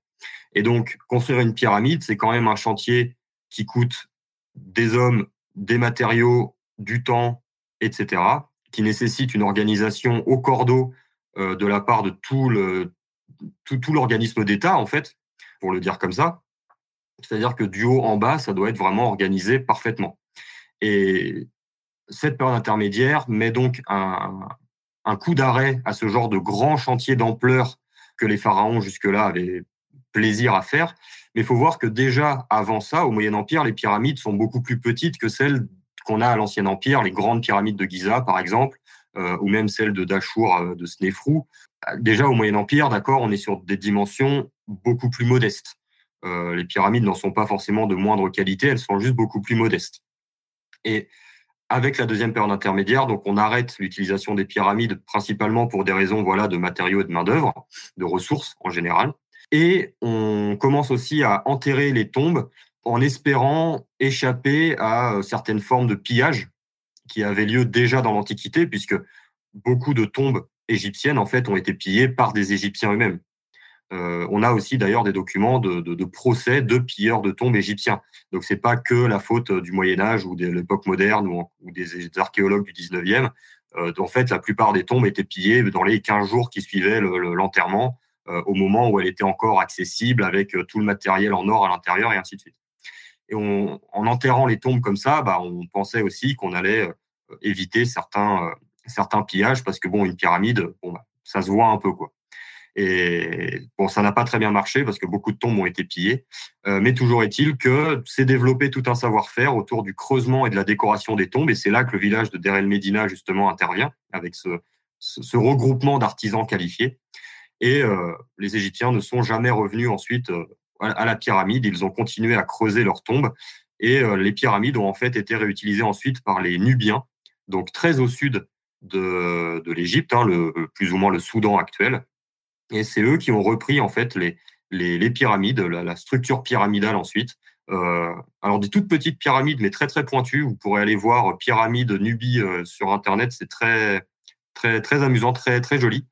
Et donc, construire une pyramide, c'est quand même un chantier qui coûte des hommes, des matériaux, du temps, etc., qui nécessite une organisation au cordeau euh, de la part de tout le, tout, l'organisme d'État, en fait, pour le dire comme ça. C'est-à-dire que du haut en bas, ça doit être vraiment organisé parfaitement. Et cette période intermédiaire met donc un, un coup d'arrêt à ce genre de grand chantier d'ampleur que les pharaons jusque-là avaient plaisir à faire. Mais il faut voir que déjà avant ça, au Moyen Empire, les pyramides sont beaucoup plus petites que celles qu'on a à l'Ancien Empire, les grandes pyramides de Giza, par exemple, euh, ou même celles de Dachour, euh, de Snéfrou, déjà au Moyen Empire, d'accord, on est sur des dimensions beaucoup plus modestes. Euh, les pyramides n'en sont pas forcément de moindre qualité, elles sont juste beaucoup plus modestes. Et avec la deuxième période intermédiaire, donc on arrête l'utilisation des pyramides principalement pour des raisons voilà de matériaux et de main d'œuvre, de ressources en général, et on commence aussi à enterrer les tombes en espérant échapper à euh, certaines formes de pillage qui avaient lieu déjà dans l'Antiquité, puisque beaucoup de tombes égyptiennes en fait ont été pillées par des Égyptiens eux-mêmes. Euh, on a aussi d'ailleurs des documents de, procès de pilleurs de tombes égyptiens. Donc c'est pas que la faute du Moyen Âge ou de l'époque moderne ou, des archéologues du 19e. Euh, en fait, la plupart des tombes étaient pillées dans les 15 jours qui suivaient l'enterrement, euh, au moment où elle était encore accessible avec tout le matériel en or à l'intérieur et ainsi de suite. Et en enterrant les tombes comme ça, bah, on pensait aussi qu'on allait éviter certains, certains pillages parce que bon, une pyramide, bon, bah, ça se voit un peu quoi. Et bon, ça n'a pas très bien marché parce que beaucoup de tombes ont été pillées. Euh, mais toujours est-il que c'est développé tout un savoir-faire autour du creusement et de la décoration des tombes. Et c'est là que le village de Der El Medina, justement, intervient avec ce, regroupement d'artisans qualifiés. Et euh, les Égyptiens ne sont jamais revenus ensuite euh, à la pyramide. Ils ont continué à creuser leurs tombes. Et les pyramides ont en fait été réutilisées ensuite par les Nubiens, donc très au sud de, de l'Égypte, hein, le, plus ou moins le Soudan actuel. Et c'est eux qui ont repris en fait les, les, pyramides, la, structure pyramidale ensuite. Euh, alors des toutes petites pyramides, mais très très pointues. Vous pourrez aller voir pyramide Nubie euh, sur internet. C'est très très très amusant, très très joli.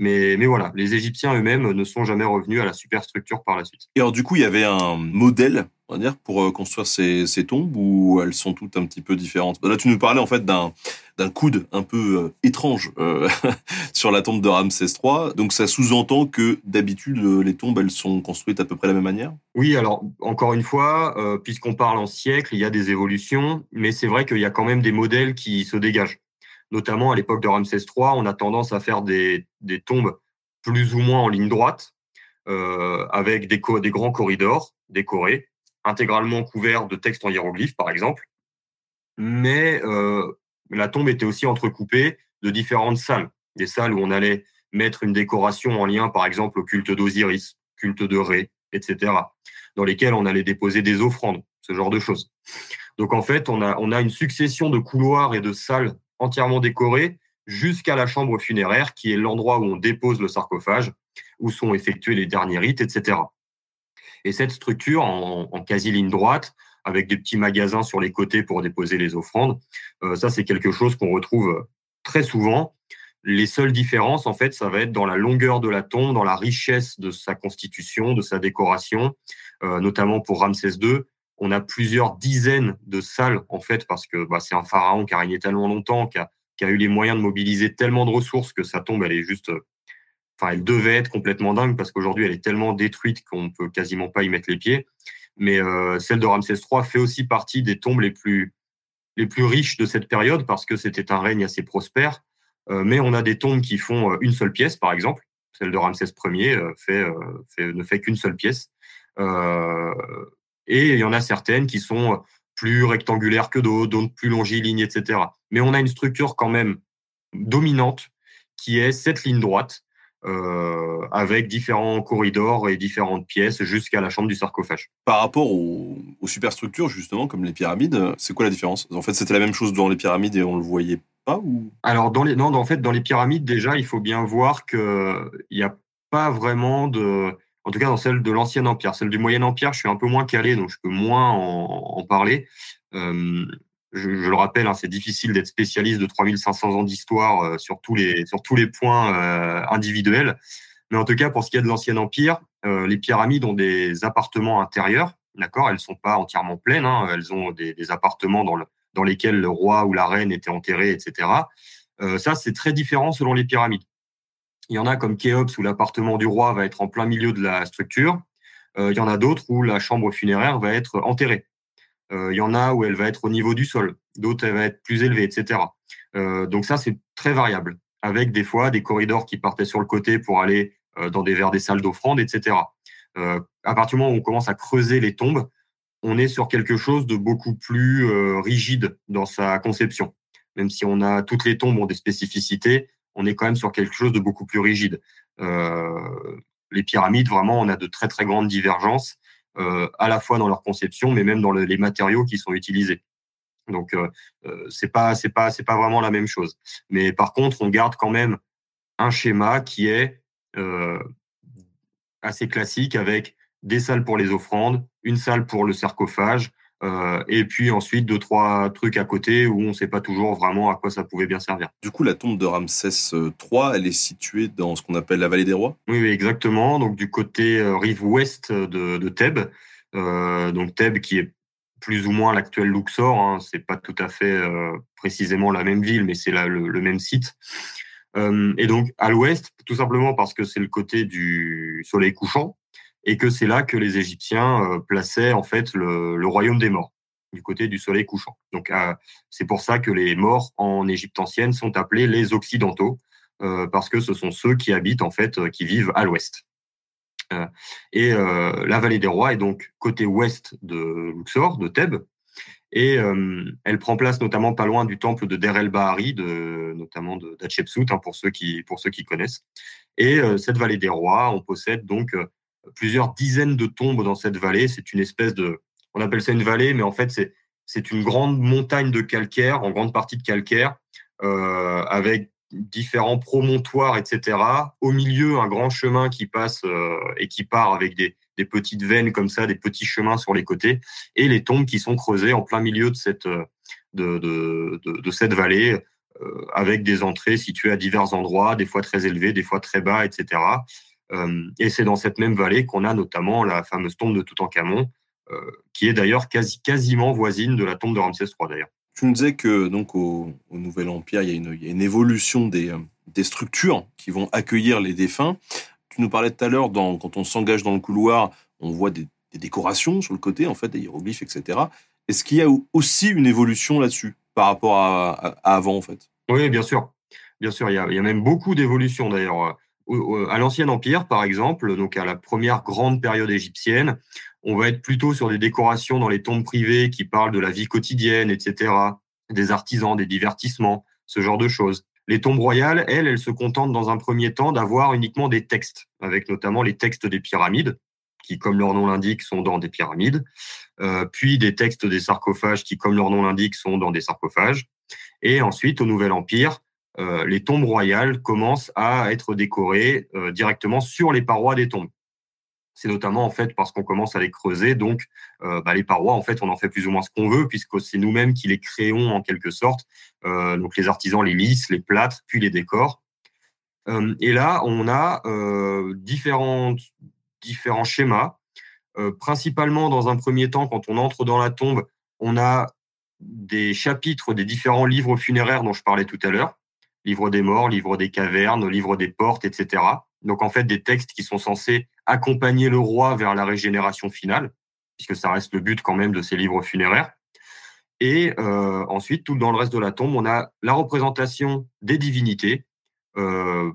Mais, mais voilà, les Égyptiens eux-mêmes ne sont jamais revenus à la superstructure par la suite. Et alors du coup, il y avait un modèle on va dire, pour euh, construire ces, ces, tombes ou elles sont toutes un petit peu différentes? Là, tu nous parlais en fait d'un d'un coude un peu euh, étrange euh, sur la tombe de Ramsès III. Donc ça sous-entend que d'habitude les tombes elles sont construites à peu près de la même manière? Oui, alors encore une fois, puisqu'on parle en siècle, il y a des évolutions, mais c'est vrai qu'il y a quand même des modèles qui se dégagent. Notamment à l'époque de Ramsès III, on a tendance à faire des, des tombes plus ou moins en ligne droite, avec des, des grands corridors décorés intégralement couvert de textes en hiéroglyphes, par exemple. Mais euh, la tombe était aussi entrecoupée de différentes salles. Des salles où on allait mettre une décoration en lien, par exemple, au culte d'Osiris, culte de Ré, etc., dans lesquelles on allait déposer des offrandes, ce genre de choses. Donc en fait, on a, on a une succession de couloirs et de salles entièrement décorées jusqu'à la chambre funéraire, qui est l'endroit où on dépose le sarcophage, où sont effectués les derniers rites, etc. Et cette structure en, quasi ligne droite, avec des petits magasins sur les côtés pour déposer les offrandes, euh, ça c'est quelque chose qu'on retrouve très souvent. Les seules différences, en fait, ça va être dans la longueur de la tombe, dans la richesse de sa constitution, de sa décoration, euh, notamment pour Ramsès II. On a plusieurs dizaines de salles, en fait, parce que bah, c'est un pharaon qui a régné tellement longtemps, qui a, eu les moyens de mobiliser tellement de ressources que sa tombe, elle est juste enfin, elle devait être complètement dingue parce qu'aujourd'hui, elle est tellement détruite qu'on peut quasiment pas y mettre les pieds. Mais euh, celle de Ramsès III fait aussi partie des tombes les plus, les plus riches de cette période parce que c'était un règne assez prospère. Euh, mais on a des tombes qui font euh, une seule pièce, par exemple. Celle de Ramsès Ier ne fait qu'une seule pièce. Et il y en a certaines qui sont plus rectangulaires que d'autres, d'autres plus longilignes, etc. Mais on a une structure quand même dominante qui est cette ligne droite euh, avec différents corridors et différentes pièces jusqu'à la chambre du sarcophage. Par rapport aux, superstructures, justement, comme les pyramides, c'est quoi la différence? En fait, c'était la même chose dans les pyramides et on le voyait pas ou? Alors, dans les, non, en fait, dans les pyramides, déjà, il faut bien voir qu'il n'y a pas vraiment de. En tout cas, dans celle de l'Ancien Empire. Celle du Moyen Empire, je suis un peu moins calé, donc je peux moins en, en parler. Euh, je, le rappelle, hein, c'est difficile d'être spécialiste de 3500 ans d'histoire euh, sur tous les sur tous les points euh, individuels. Mais en tout cas, pour ce qui est de l'ancien empire, euh, les pyramides ont des appartements intérieurs, d'accord? Elles sont pas entièrement pleines, hein, elles ont des, des appartements dans, le, dans lesquels le roi ou la reine était enterré, etc. ça, c'est très différent selon les pyramides. Il y en a comme Khéops où l'appartement du roi va être en plein milieu de la structure. il y en a d'autres où la chambre funéraire va être enterrée. Euh, il y en a où elle va être au niveau du sol, d'autres elle va être plus élevée, etc. Euh, donc ça, c'est très variable, avec des fois des corridors qui partaient sur le côté pour aller euh, dans des vers des salles d'offrande, etc. à partir du moment où on commence à creuser les tombes, on est sur quelque chose de beaucoup plus rigide dans sa conception. Même si on a toutes les tombes ont des spécificités, on est quand même sur quelque chose de beaucoup plus rigide. les pyramides, vraiment, on a de très très grandes divergences, à la fois dans leur conception, mais même dans les matériaux qui sont utilisés. Donc c'est pas c'est pas c'est pas vraiment la même chose. Mais par contre, on garde quand même un schéma qui est assez classique avec des salles pour les offrandes, une salle pour le sarcophage, euh, et puis ensuite deux trois trucs à côté où on ne sait pas toujours vraiment à quoi ça pouvait bien servir. Du coup, la tombe de Ramsès III, elle est située dans ce qu'on appelle la vallée des rois? Oui, exactement. Donc du côté euh, rive ouest de, de Thèbes. Euh, donc Thèbes qui est plus ou moins l'actuel Luxor. Hein. C'est pas tout à fait euh, précisément la même ville, mais c'est le, le, même site. Euh, et donc à l'ouest, tout simplement parce que c'est le côté du soleil couchant et que c'est là que les Égyptiens euh, plaçaient en fait le, royaume des morts du côté du soleil couchant. Donc euh, c'est pour ça que les morts en Égypte ancienne sont appelés les occidentaux euh, parce que ce sont ceux qui habitent en fait qui vivent à l'ouest. et la vallée des rois est donc côté ouest de Luxor, de Thèbes, et elle prend place notamment pas loin du temple de Der el Bahari, de, notamment de d'Hatshepsut, hein, pour ceux qui pour ceux qui connaissent. Et cette vallée des rois, on possède donc plusieurs dizaines de tombes dans cette vallée. C'est une espèce de, on appelle ça une vallée, mais en fait c'est c'est une grande montagne de calcaire, en grande partie de calcaire, euh, avec différents promontoires, etc. Au milieu, un grand chemin qui passe euh, et qui part avec des, des, petites veines comme ça, des petits chemins sur les côtés, et les tombes qui sont creusées en plein milieu de cette, de, de, cette vallée, euh, avec des entrées situées à divers endroits, des fois très élevées, des fois très bas, etc. Euh, et c'est dans cette même vallée qu'on a notamment la fameuse tombe de Toutankhamon, euh, qui est d'ailleurs quasi, quasiment voisine de la tombe de Ramsès III d'ailleurs. Tu nous disais que donc au, Nouvel Empire, il y a une, il y a une évolution des, euh, des, structures qui vont accueillir les défunts. Tu nous parlais tout à l'heure, quand on s'engage dans le couloir, on voit des, des, décorations sur le côté, en fait, des hiéroglyphes, etc. Est-ce qu'il y a aussi une évolution là-dessus par rapport à, à, avant, en fait? Oui, bien sûr. Bien sûr, il y a, il y a même beaucoup d'évolutions d'ailleurs à l'Ancien Empire, par exemple, donc à la première grande période égyptienne, on va être plutôt sur des décorations dans les tombes privées qui parlent de la vie quotidienne, etc., des artisans, des divertissements, ce genre de choses. Les tombes royales, elles, elles se contentent dans un premier temps d'avoir uniquement des textes, avec notamment les textes des pyramides, qui, comme leur nom l'indique, sont dans des pyramides, euh, puis des textes des sarcophages qui, comme leur nom l'indique, sont dans des sarcophages. Et ensuite, au Nouvel Empire, euh, les tombes royales commencent à être décorées euh, directement sur les parois des tombes. C'est notamment en fait parce qu'on commence à les creuser, donc euh, bah, les parois, en fait, on en fait plus ou moins ce qu'on veut, puisque c'est nous-mêmes qui les créons en quelque sorte. donc les artisans les lissent, les plâtrent, puis les décorent. et là, on a différents, différents schémas. principalement, dans un premier temps, quand on entre dans la tombe, on a des chapitres des différents livres funéraires dont je parlais tout à l'heure livre des morts, livre des cavernes, livre des portes, etc. Donc en fait des textes qui sont censés accompagner le roi vers la régénération finale, puisque ça reste le but quand même de ces livres funéraires. Et euh, ensuite, tout dans le reste de la tombe, on a la représentation des divinités, euh,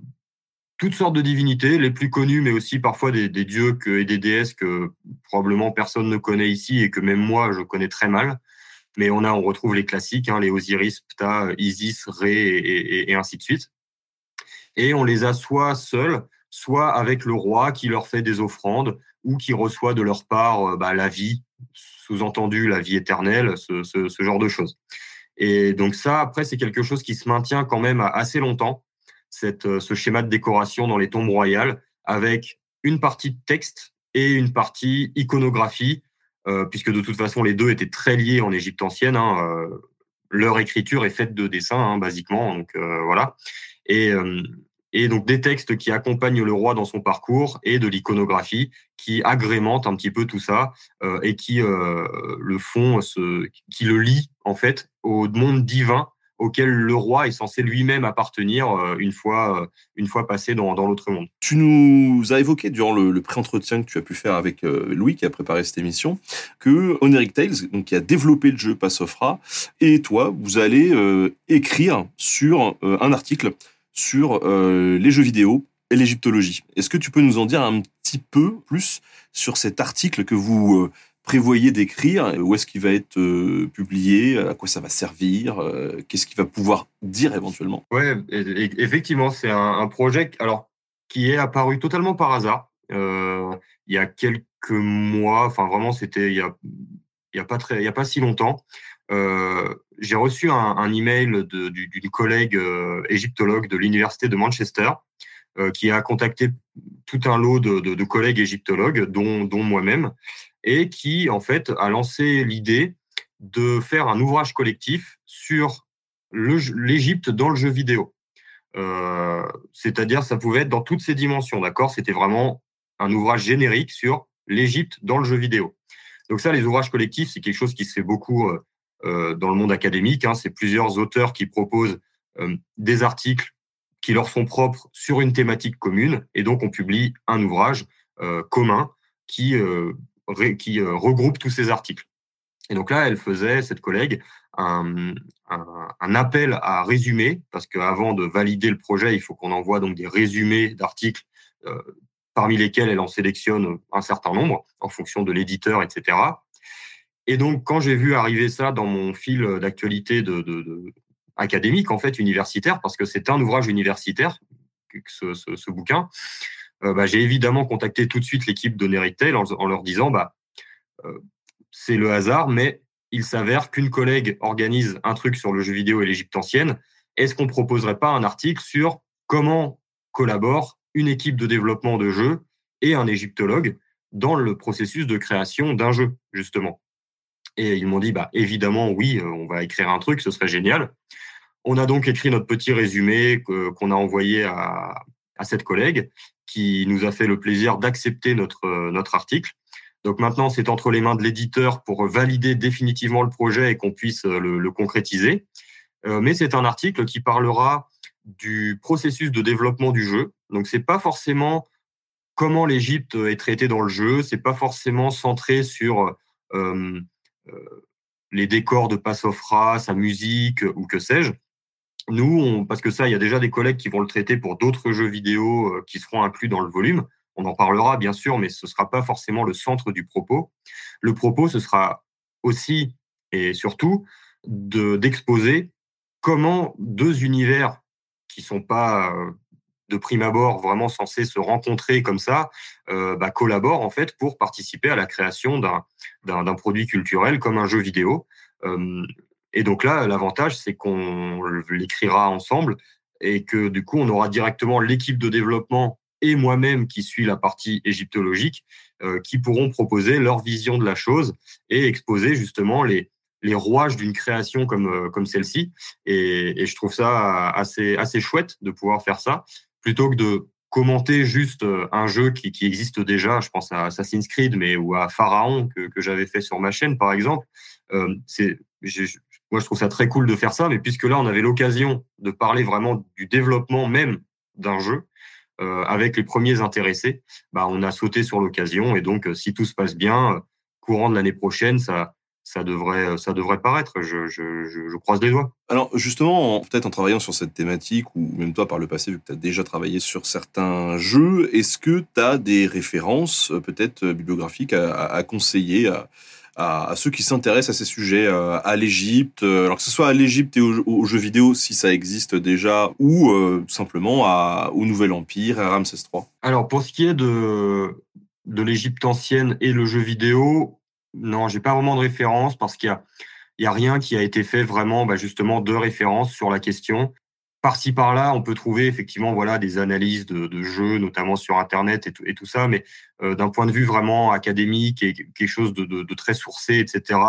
toutes sortes de divinités, les plus connues, mais aussi parfois des, dieux et des déesses que probablement personne ne connaît ici et que même moi je connais très mal. Mais on a, on retrouve les classiques, hein, les Osiris, Ptah, Isis, Ré et, ainsi de suite. Et on les a soit seuls, soit avec le roi qui leur fait des offrandes ou qui reçoit de leur part euh, bah, la vie, sous-entendu la vie éternelle, ce, ce, ce, genre de choses. Et donc ça, après, c'est quelque chose qui se maintient quand même assez longtemps, cette, euh, ce schéma de décoration dans les tombes royales, avec une partie de texte et une partie iconographie, puisque de toute façon les deux étaient très liés en Égypte ancienne. Hein, euh, leur écriture est faite de dessins, hein, basiquement. Donc euh, voilà. Et, et donc des textes qui accompagnent le roi dans son parcours et de l'iconographie qui agrémente un petit peu tout ça et qui le font, ce, qui le lie en fait au monde divin auquel le roi est censé lui-même appartenir euh, une fois, euh, une fois passé dans, dans l'autre monde. Tu nous as évoqué durant le, le pré-entretien que tu as pu faire avec euh, Louis, qui a préparé cette émission, que Oneric Tales, donc, qui a développé le jeu Passofra, et toi, vous allez écrire sur un article sur les jeux vidéo et l'égyptologie. Est-ce que tu peux nous en dire un petit peu plus sur cet article que vous prévoyez d'écrire Où est-ce qu'il va être publié À quoi ça va servir Qu'est-ce qu'il va pouvoir dire éventuellement Ouais, effectivement, c'est un, projet alors, qui est apparu totalement par hasard. il y a quelques mois, enfin vraiment, c'était il y a, a pas a pas si longtemps. j'ai reçu un, un email d'une collègue égyptologue de l'université de Manchester euh, qui a contacté tout un lot de, collègues égyptologues, dont, moi-même, et qui, en fait, a lancé l'idée de faire un ouvrage collectif sur l'Égypte dans le jeu vidéo. Euh, c'est-à-dire, ça pouvait être dans toutes ses dimensions, d'accord? C'était vraiment un ouvrage générique sur l'Égypte dans le jeu vidéo. Donc ça, les ouvrages collectifs, c'est quelque chose qui se fait beaucoup euh, dans le monde académique. Hein. C'est plusieurs auteurs qui proposent des articles qui leur sont propres sur une thématique commune. Et donc, on publie un ouvrage euh, commun qui, euh, qui euh, regroupe tous ces articles. Et donc là, elle faisait, cette collègue, un, appel à résumer, parce qu'avant de valider le projet, il faut qu'on envoie donc des résumés d'articles, parmi lesquels elle en sélectionne un certain nombre, en fonction de l'éditeur, etc. Et donc, quand j'ai vu arriver ça dans mon fil d'actualité de, académique, en fait, universitaire, parce que c'est un ouvrage universitaire, ce, ce, bouquin, euh, bah, j'ai évidemment contacté tout de suite l'équipe de Neritel en, leur disant bah, euh, c'est le hasard, mais il s'avère qu'une collègue organise un truc sur le jeu vidéo et l'Égypte ancienne. Est-ce qu'on proposerait pas un article sur comment collabore une équipe de développement de jeux et un égyptologue dans le processus de création d'un jeu, justement? Et ils m'ont dit, bah, évidemment, oui, euh, on va écrire un truc, ce serait génial. On a donc écrit notre petit résumé qu'on a envoyé à, cette collègue qui nous a fait le plaisir d'accepter notre, notre article. Donc maintenant, c'est entre les mains de l'éditeur pour valider définitivement le projet et qu'on puisse le, concrétiser. Euh, mais c'est un article qui parlera du processus de développement du jeu. Donc c'est pas forcément comment l'Égypte est traitée dans le jeu, c'est pas forcément centré sur euh, euh, les décors de Passofra, sa musique ou que sais-je. Nous, parce que ça, il y a déjà des collègues qui vont le traiter pour d'autres jeux vidéo euh, qui seront inclus dans le volume. On en parlera bien sûr, mais ce ne sera pas forcément le centre du propos. Le propos, ce sera aussi et surtout d'exposer comment deux univers qui sont pas euh, de prime abord vraiment censés se rencontrer comme ça, euh, bah, collaborent en fait pour participer à la création d'un produit culturel comme un jeu vidéo. Et donc là, l'avantage, c'est qu'on l'écrira ensemble et que du coup, on aura directement l'équipe de développement et moi-même qui suis la partie égyptologique euh, qui pourront proposer leur vision de la chose et exposer justement les, les rouages d'une création comme, euh, comme celle-ci. Et, et, je trouve ça assez, assez chouette de pouvoir faire ça plutôt que de commenter juste euh, un jeu qui, qui existe déjà. Je pense à Assassin's Creed, mais ou à Pharaon que, que j'avais fait sur ma chaîne, par exemple. Euh, c'est, moi, je trouve ça très cool de faire ça, mais puisque là, on avait l'occasion de parler vraiment du développement même d'un jeu euh, avec les premiers intéressés, bah, on a sauté sur l'occasion. Et donc, euh, si tout se passe bien, euh, courant de l'année prochaine, ça, ça devrait, ça devrait paraître. Je, je, croise les doigts. Alors justement, peut-être en travaillant sur cette thématique, ou même toi par le passé, vu que tu as déjà travaillé sur certains jeux, est-ce que tu as des références peut-être bibliographiques à, conseiller à, ceux qui s'intéressent à ces sujets, euh, à l'Égypte, euh, alors que ce soit à l'Égypte et aux, jeux vidéo si ça existe déjà, ou euh, simplement au Nouvel Empire, à Ramsès III. Alors pour ce qui est de, de l'Égypte ancienne et le jeu vidéo, non, j'ai pas vraiment de référence parce qu'il y a, il y a rien qui a été fait vraiment, bah, justement, de référence sur la question par-ci par-là, on peut trouver effectivement voilà des analyses de, jeux, notamment sur Internet et tout, ça, mais euh, d'un point de vue vraiment académique et quelque chose de, très sourcé, etc.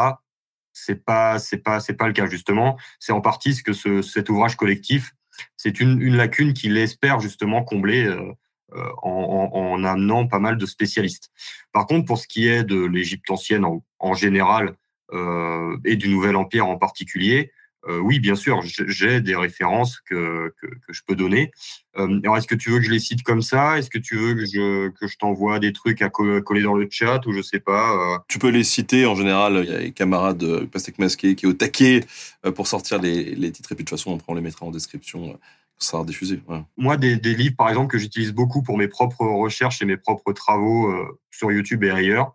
C'est pas c'est pas c'est pas le cas justement. C'est en partie ce que ce, cet ouvrage collectif, c'est une, lacune qu'il espère justement combler euh, euh, en, amenant pas mal de spécialistes. Par contre, pour ce qui est de l'Égypte ancienne en, général et du Nouvel Empire en particulier, euh, oui, bien sûr, j'ai des références que, que, je peux donner. Euh, alors, est-ce que tu veux que je les cite comme ça? Est-ce que tu veux que je, que je t'envoie des trucs à coller dans le chat ou je sais pas euh? Tu peux les citer. En général, il y a les camarades de Pastèque Masqué qui est au taquet pour sortir les, les, titres. Et puis, de toute façon, on les mettra en description. Ça sera diffusé. Moi, des, des, livres, par exemple, que j'utilise beaucoup pour mes propres recherches et mes propres travaux sur YouTube et ailleurs,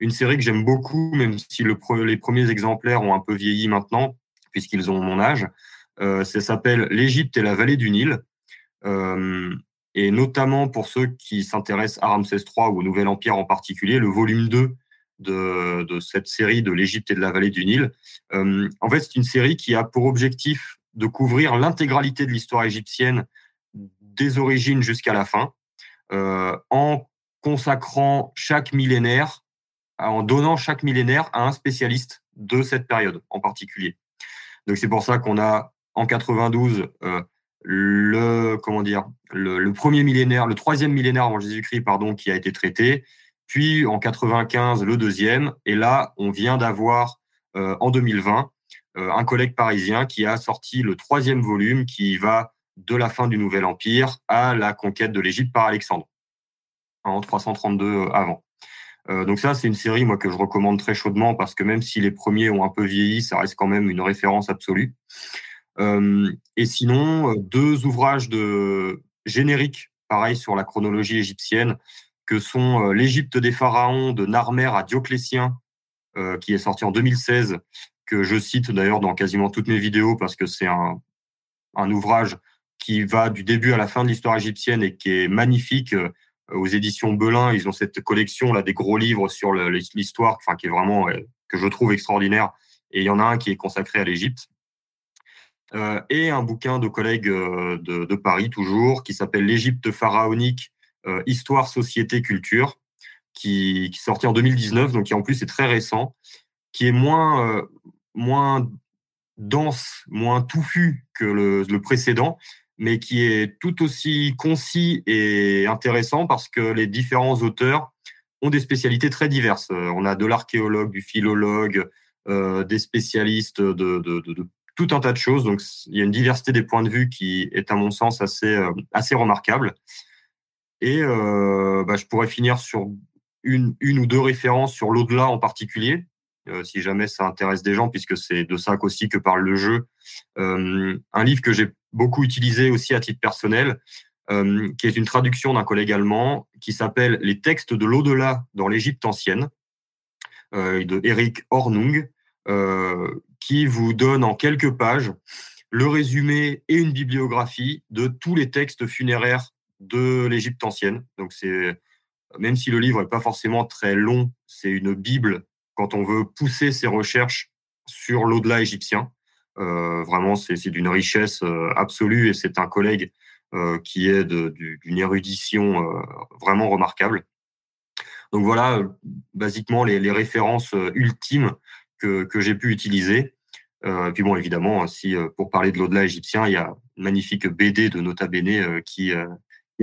une série que j'aime beaucoup, même si le, les premiers exemplaires ont un peu vieilli maintenant, puisqu'ils ont mon âge. ça s'appelle L'Égypte et la vallée du Nil. et notamment pour ceux qui s'intéressent à Ramsès III ou au Nouvel Empire en particulier, le volume 2 de, cette série de l'Égypte et de la vallée du Nil. en fait, c'est une série qui a pour objectif de couvrir l'intégralité de l'histoire égyptienne des origines jusqu'à la fin, euh, en consacrant chaque millénaire, en donnant chaque millénaire à un spécialiste de cette période en particulier. Donc c'est pour ça qu'on a en 92 euh, le comment dire le, premier millénaire, le troisième millénaire avant Jésus-Christ pardon qui a été traité, puis en 95 le deuxième, et là on vient d'avoir euh, en 2020 euh, un collègue parisien qui a sorti le troisième volume qui va de la fin du Nouvel Empire à la conquête de l'Égypte par Alexandre en 332 euh, avant. Euh, donc ça, c'est une série moi que je recommande très chaudement parce que même si les premiers ont un peu vieilli, ça reste quand même une référence absolue. et sinon, deux ouvrages de génériques, pareil sur la chronologie égyptienne, que sont l'Égypte des pharaons de Narmer à Dioclétien, qui est sorti en 2016 que je cite d'ailleurs dans quasiment toutes mes vidéos parce que c'est un, un ouvrage qui va du début à la fin de l'histoire égyptienne et qui est magnifique. Euh, aux éditions Belin, ils ont cette collection là des gros livres sur l'histoire, enfin qui est vraiment euh, que je trouve extraordinaire. Et il y en a un qui est consacré à l'Égypte. Euh, et un bouquin de collègues de, de Paris toujours qui s'appelle L'Égypte pharaonique, histoire, société, culture, qui, qui est sorti en 2019, donc qui en plus est très récent, qui est moins moins dense, moins touffu que le, précédent, mais qui est tout aussi concis et intéressant parce que les différents auteurs ont des spécialités très diverses. Euh, on a de l'archéologue, du philologue, euh, des spécialistes de, tout un tas de choses. Donc, il y a une diversité des points de vue qui est, à mon sens, assez, euh, assez remarquable. Et bah, je pourrais finir sur une, une ou deux références sur l'au-delà en particulier, euh, si jamais ça intéresse des gens, puisque c'est de ça aussi que parle le jeu. Euh, un livre que j'ai beaucoup utilisé aussi à titre personnel, euh, qui est une traduction d'un collègue allemand, qui s'appelle Les textes de l'au-delà dans l'Égypte ancienne, de Eric Hornung, qui vous donne en quelques pages le résumé et une bibliographie de tous les textes funéraires de l'Égypte ancienne. Donc c'est même si le livre n'est pas forcément très long, c'est une bible quand on veut pousser ses recherches sur l'au-delà égyptien. Euh, vraiment, c'est d'une richesse euh, absolue et c'est un collègue euh, qui est d'une érudition vraiment remarquable. Donc voilà, basiquement les, références ultimes que, j'ai pu utiliser. puis bon, évidemment, si pour parler de l'au-delà égyptien, il y a une magnifique BD de Nota Bene qui,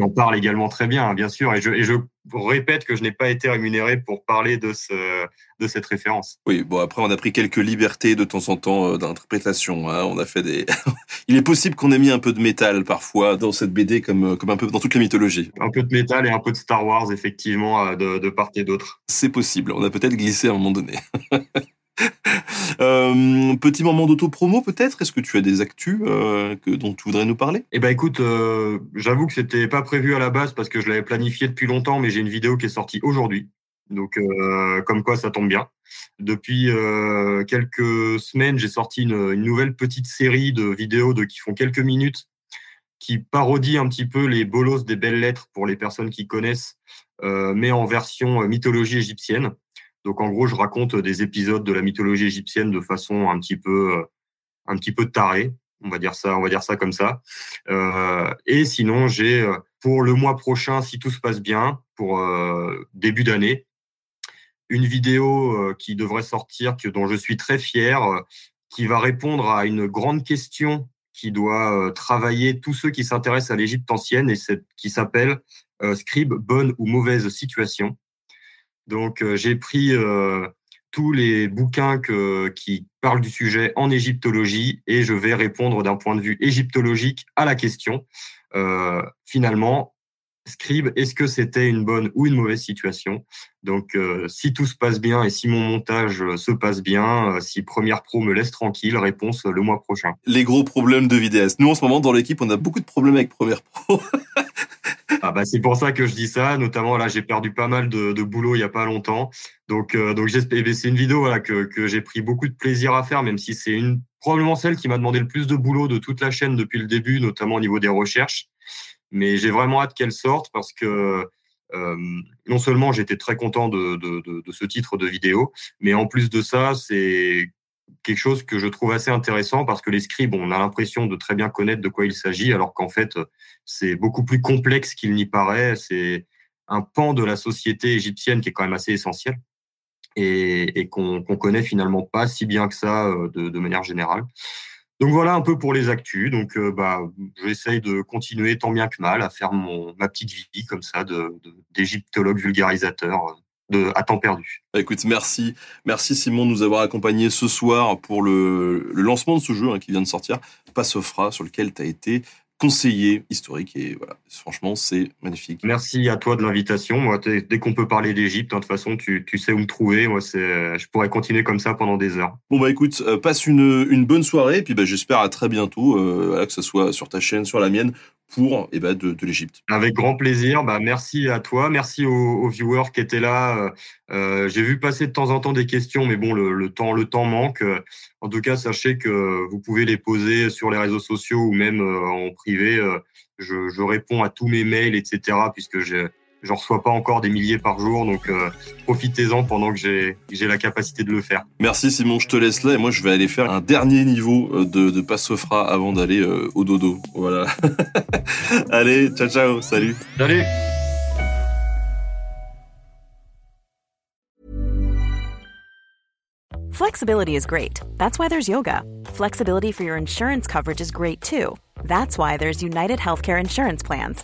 on parle également très bien, bien sûr. Et je, et je répète que je n'ai pas été rémunéré pour parler de, ce, de cette référence. Oui, bon, après, on a pris quelques libertés de temps en temps euh, d'interprétation. Hein. On a fait des. Il est possible qu'on ait mis un peu de métal parfois dans cette BD, comme, euh, comme un peu dans toute la mythologie. Un peu de métal et un peu de Star Wars, effectivement, euh, de, de part et d'autre. C'est possible. On a peut-être glissé à un moment donné. Euh, petit moment d'auto-promo peut-être? Est-ce que tu as des actus euh, que, dont tu voudrais nous parler? Eh ben écoute, euh, j'avoue que c'était pas prévu à la base parce que je l'avais planifié depuis longtemps, mais j'ai une vidéo qui est sortie aujourd'hui. Donc comme quoi ça tombe bien. Depuis quelques semaines, j'ai sorti une, nouvelle petite série de vidéos de, qui font quelques minutes qui parodie un petit peu les bolos des belles lettres pour les personnes qui connaissent, mais en version mythologie égyptienne. Donc en gros, je raconte des épisodes de la mythologie égyptienne de façon un petit peu, euh, un petit peu tarée. On va dire ça, on va dire ça comme ça. Euh, et sinon, j'ai euh, pour le mois prochain, si tout se passe bien, pour début d'année, une vidéo qui devrait sortir, dont je suis très fier, qui va répondre à une grande question qui doit travailler tous ceux qui s'intéressent à l'Égypte ancienne et qui s'appelle Scribe, bonne ou mauvaise situation. Donc, euh, j'ai pris euh, tous les bouquins qui parlent du sujet en égyptologie et je vais répondre d'un point de vue égyptologique à la question. Euh, finalement, Scribe, est-ce que c'était une bonne ou une mauvaise situation? Donc, si tout se passe bien et si mon montage se passe bien, si Première Pro me laisse tranquille, réponse le mois prochain. Les gros problèmes de vidéaste. Nous, en ce moment, dans l'équipe, on a beaucoup de problèmes avec Première Pro. ah bah, c'est pour ça que je dis ça. Notamment là, j'ai perdu pas mal de, de, boulot il y a pas longtemps. Donc, euh, donc j'espère. Eh c'est une vidéo voilà, que, que j'ai pris beaucoup de plaisir à faire, même si c'est une probablement celle qui m'a demandé le plus de boulot de toute la chaîne depuis le début, notamment au niveau des recherches. Mais j'ai vraiment hâte qu'elle sorte parce que euh, non seulement j'étais très content de, de, de, de, ce titre de vidéo, mais en plus de ça, c'est quelque chose que je trouve assez intéressant parce que les scribes, on a l'impression de très bien connaître de quoi il s'agit, alors qu'en fait, c'est beaucoup plus complexe qu'il n'y paraît. C'est un pan de la société égyptienne qui est quand même assez essentiel et, et qu'on qu connaît finalement pas si bien que ça euh, de, de, manière générale. Donc voilà un peu pour les actus. Donc euh, bah, j'essaye de continuer tant bien que mal à faire mon, ma petite vie comme ça d'égyptologue vulgarisateur de, à temps perdu. Bah, écoute, merci. Merci Simon de nous avoir accompagnés ce soir pour le, le lancement de ce jeu hein, qui vient de sortir, Passofra, sur lequel tu as été conseiller historique et voilà, franchement, c'est magnifique. Merci à toi de l'invitation. Moi, dès qu'on peut parler d'Égypte, hein, de toute façon, tu, tu, sais où me trouver. Moi, c'est, je pourrais continuer comme ça pendant des heures. Bon bah écoute, euh, passe une, une bonne soirée et puis bah, j'espère à très bientôt, euh, que ce soit sur ta chaîne, sur la mienne, pour eh ben, de, de. Avec grand plaisir. Bah, merci à toi, merci aux, aux viewers qui étaient là. Euh, euh, J'ai vu passer de temps en temps des questions, mais bon, le, temps, le temps manque. En tout cas, sachez que vous pouvez les poser sur les réseaux sociaux ou même euh, en privé. Je, je, réponds à tous mes mails, etc. Puisque j'ai j'en reçois pas encore des milliers par jour, donc euh, profitez-en pendant que j'ai la capacité de le faire. Merci Simon, je te laisse là et moi je vais aller faire un dernier niveau euh, de, de Passofra avant d'aller euh, au dodo. Voilà. Allez, ciao ciao, salut. Salut. Flexibility is great. That's why there's yoga. Flexibility for your insurance coverage is great too. That's why there's United Healthcare Insurance Plans.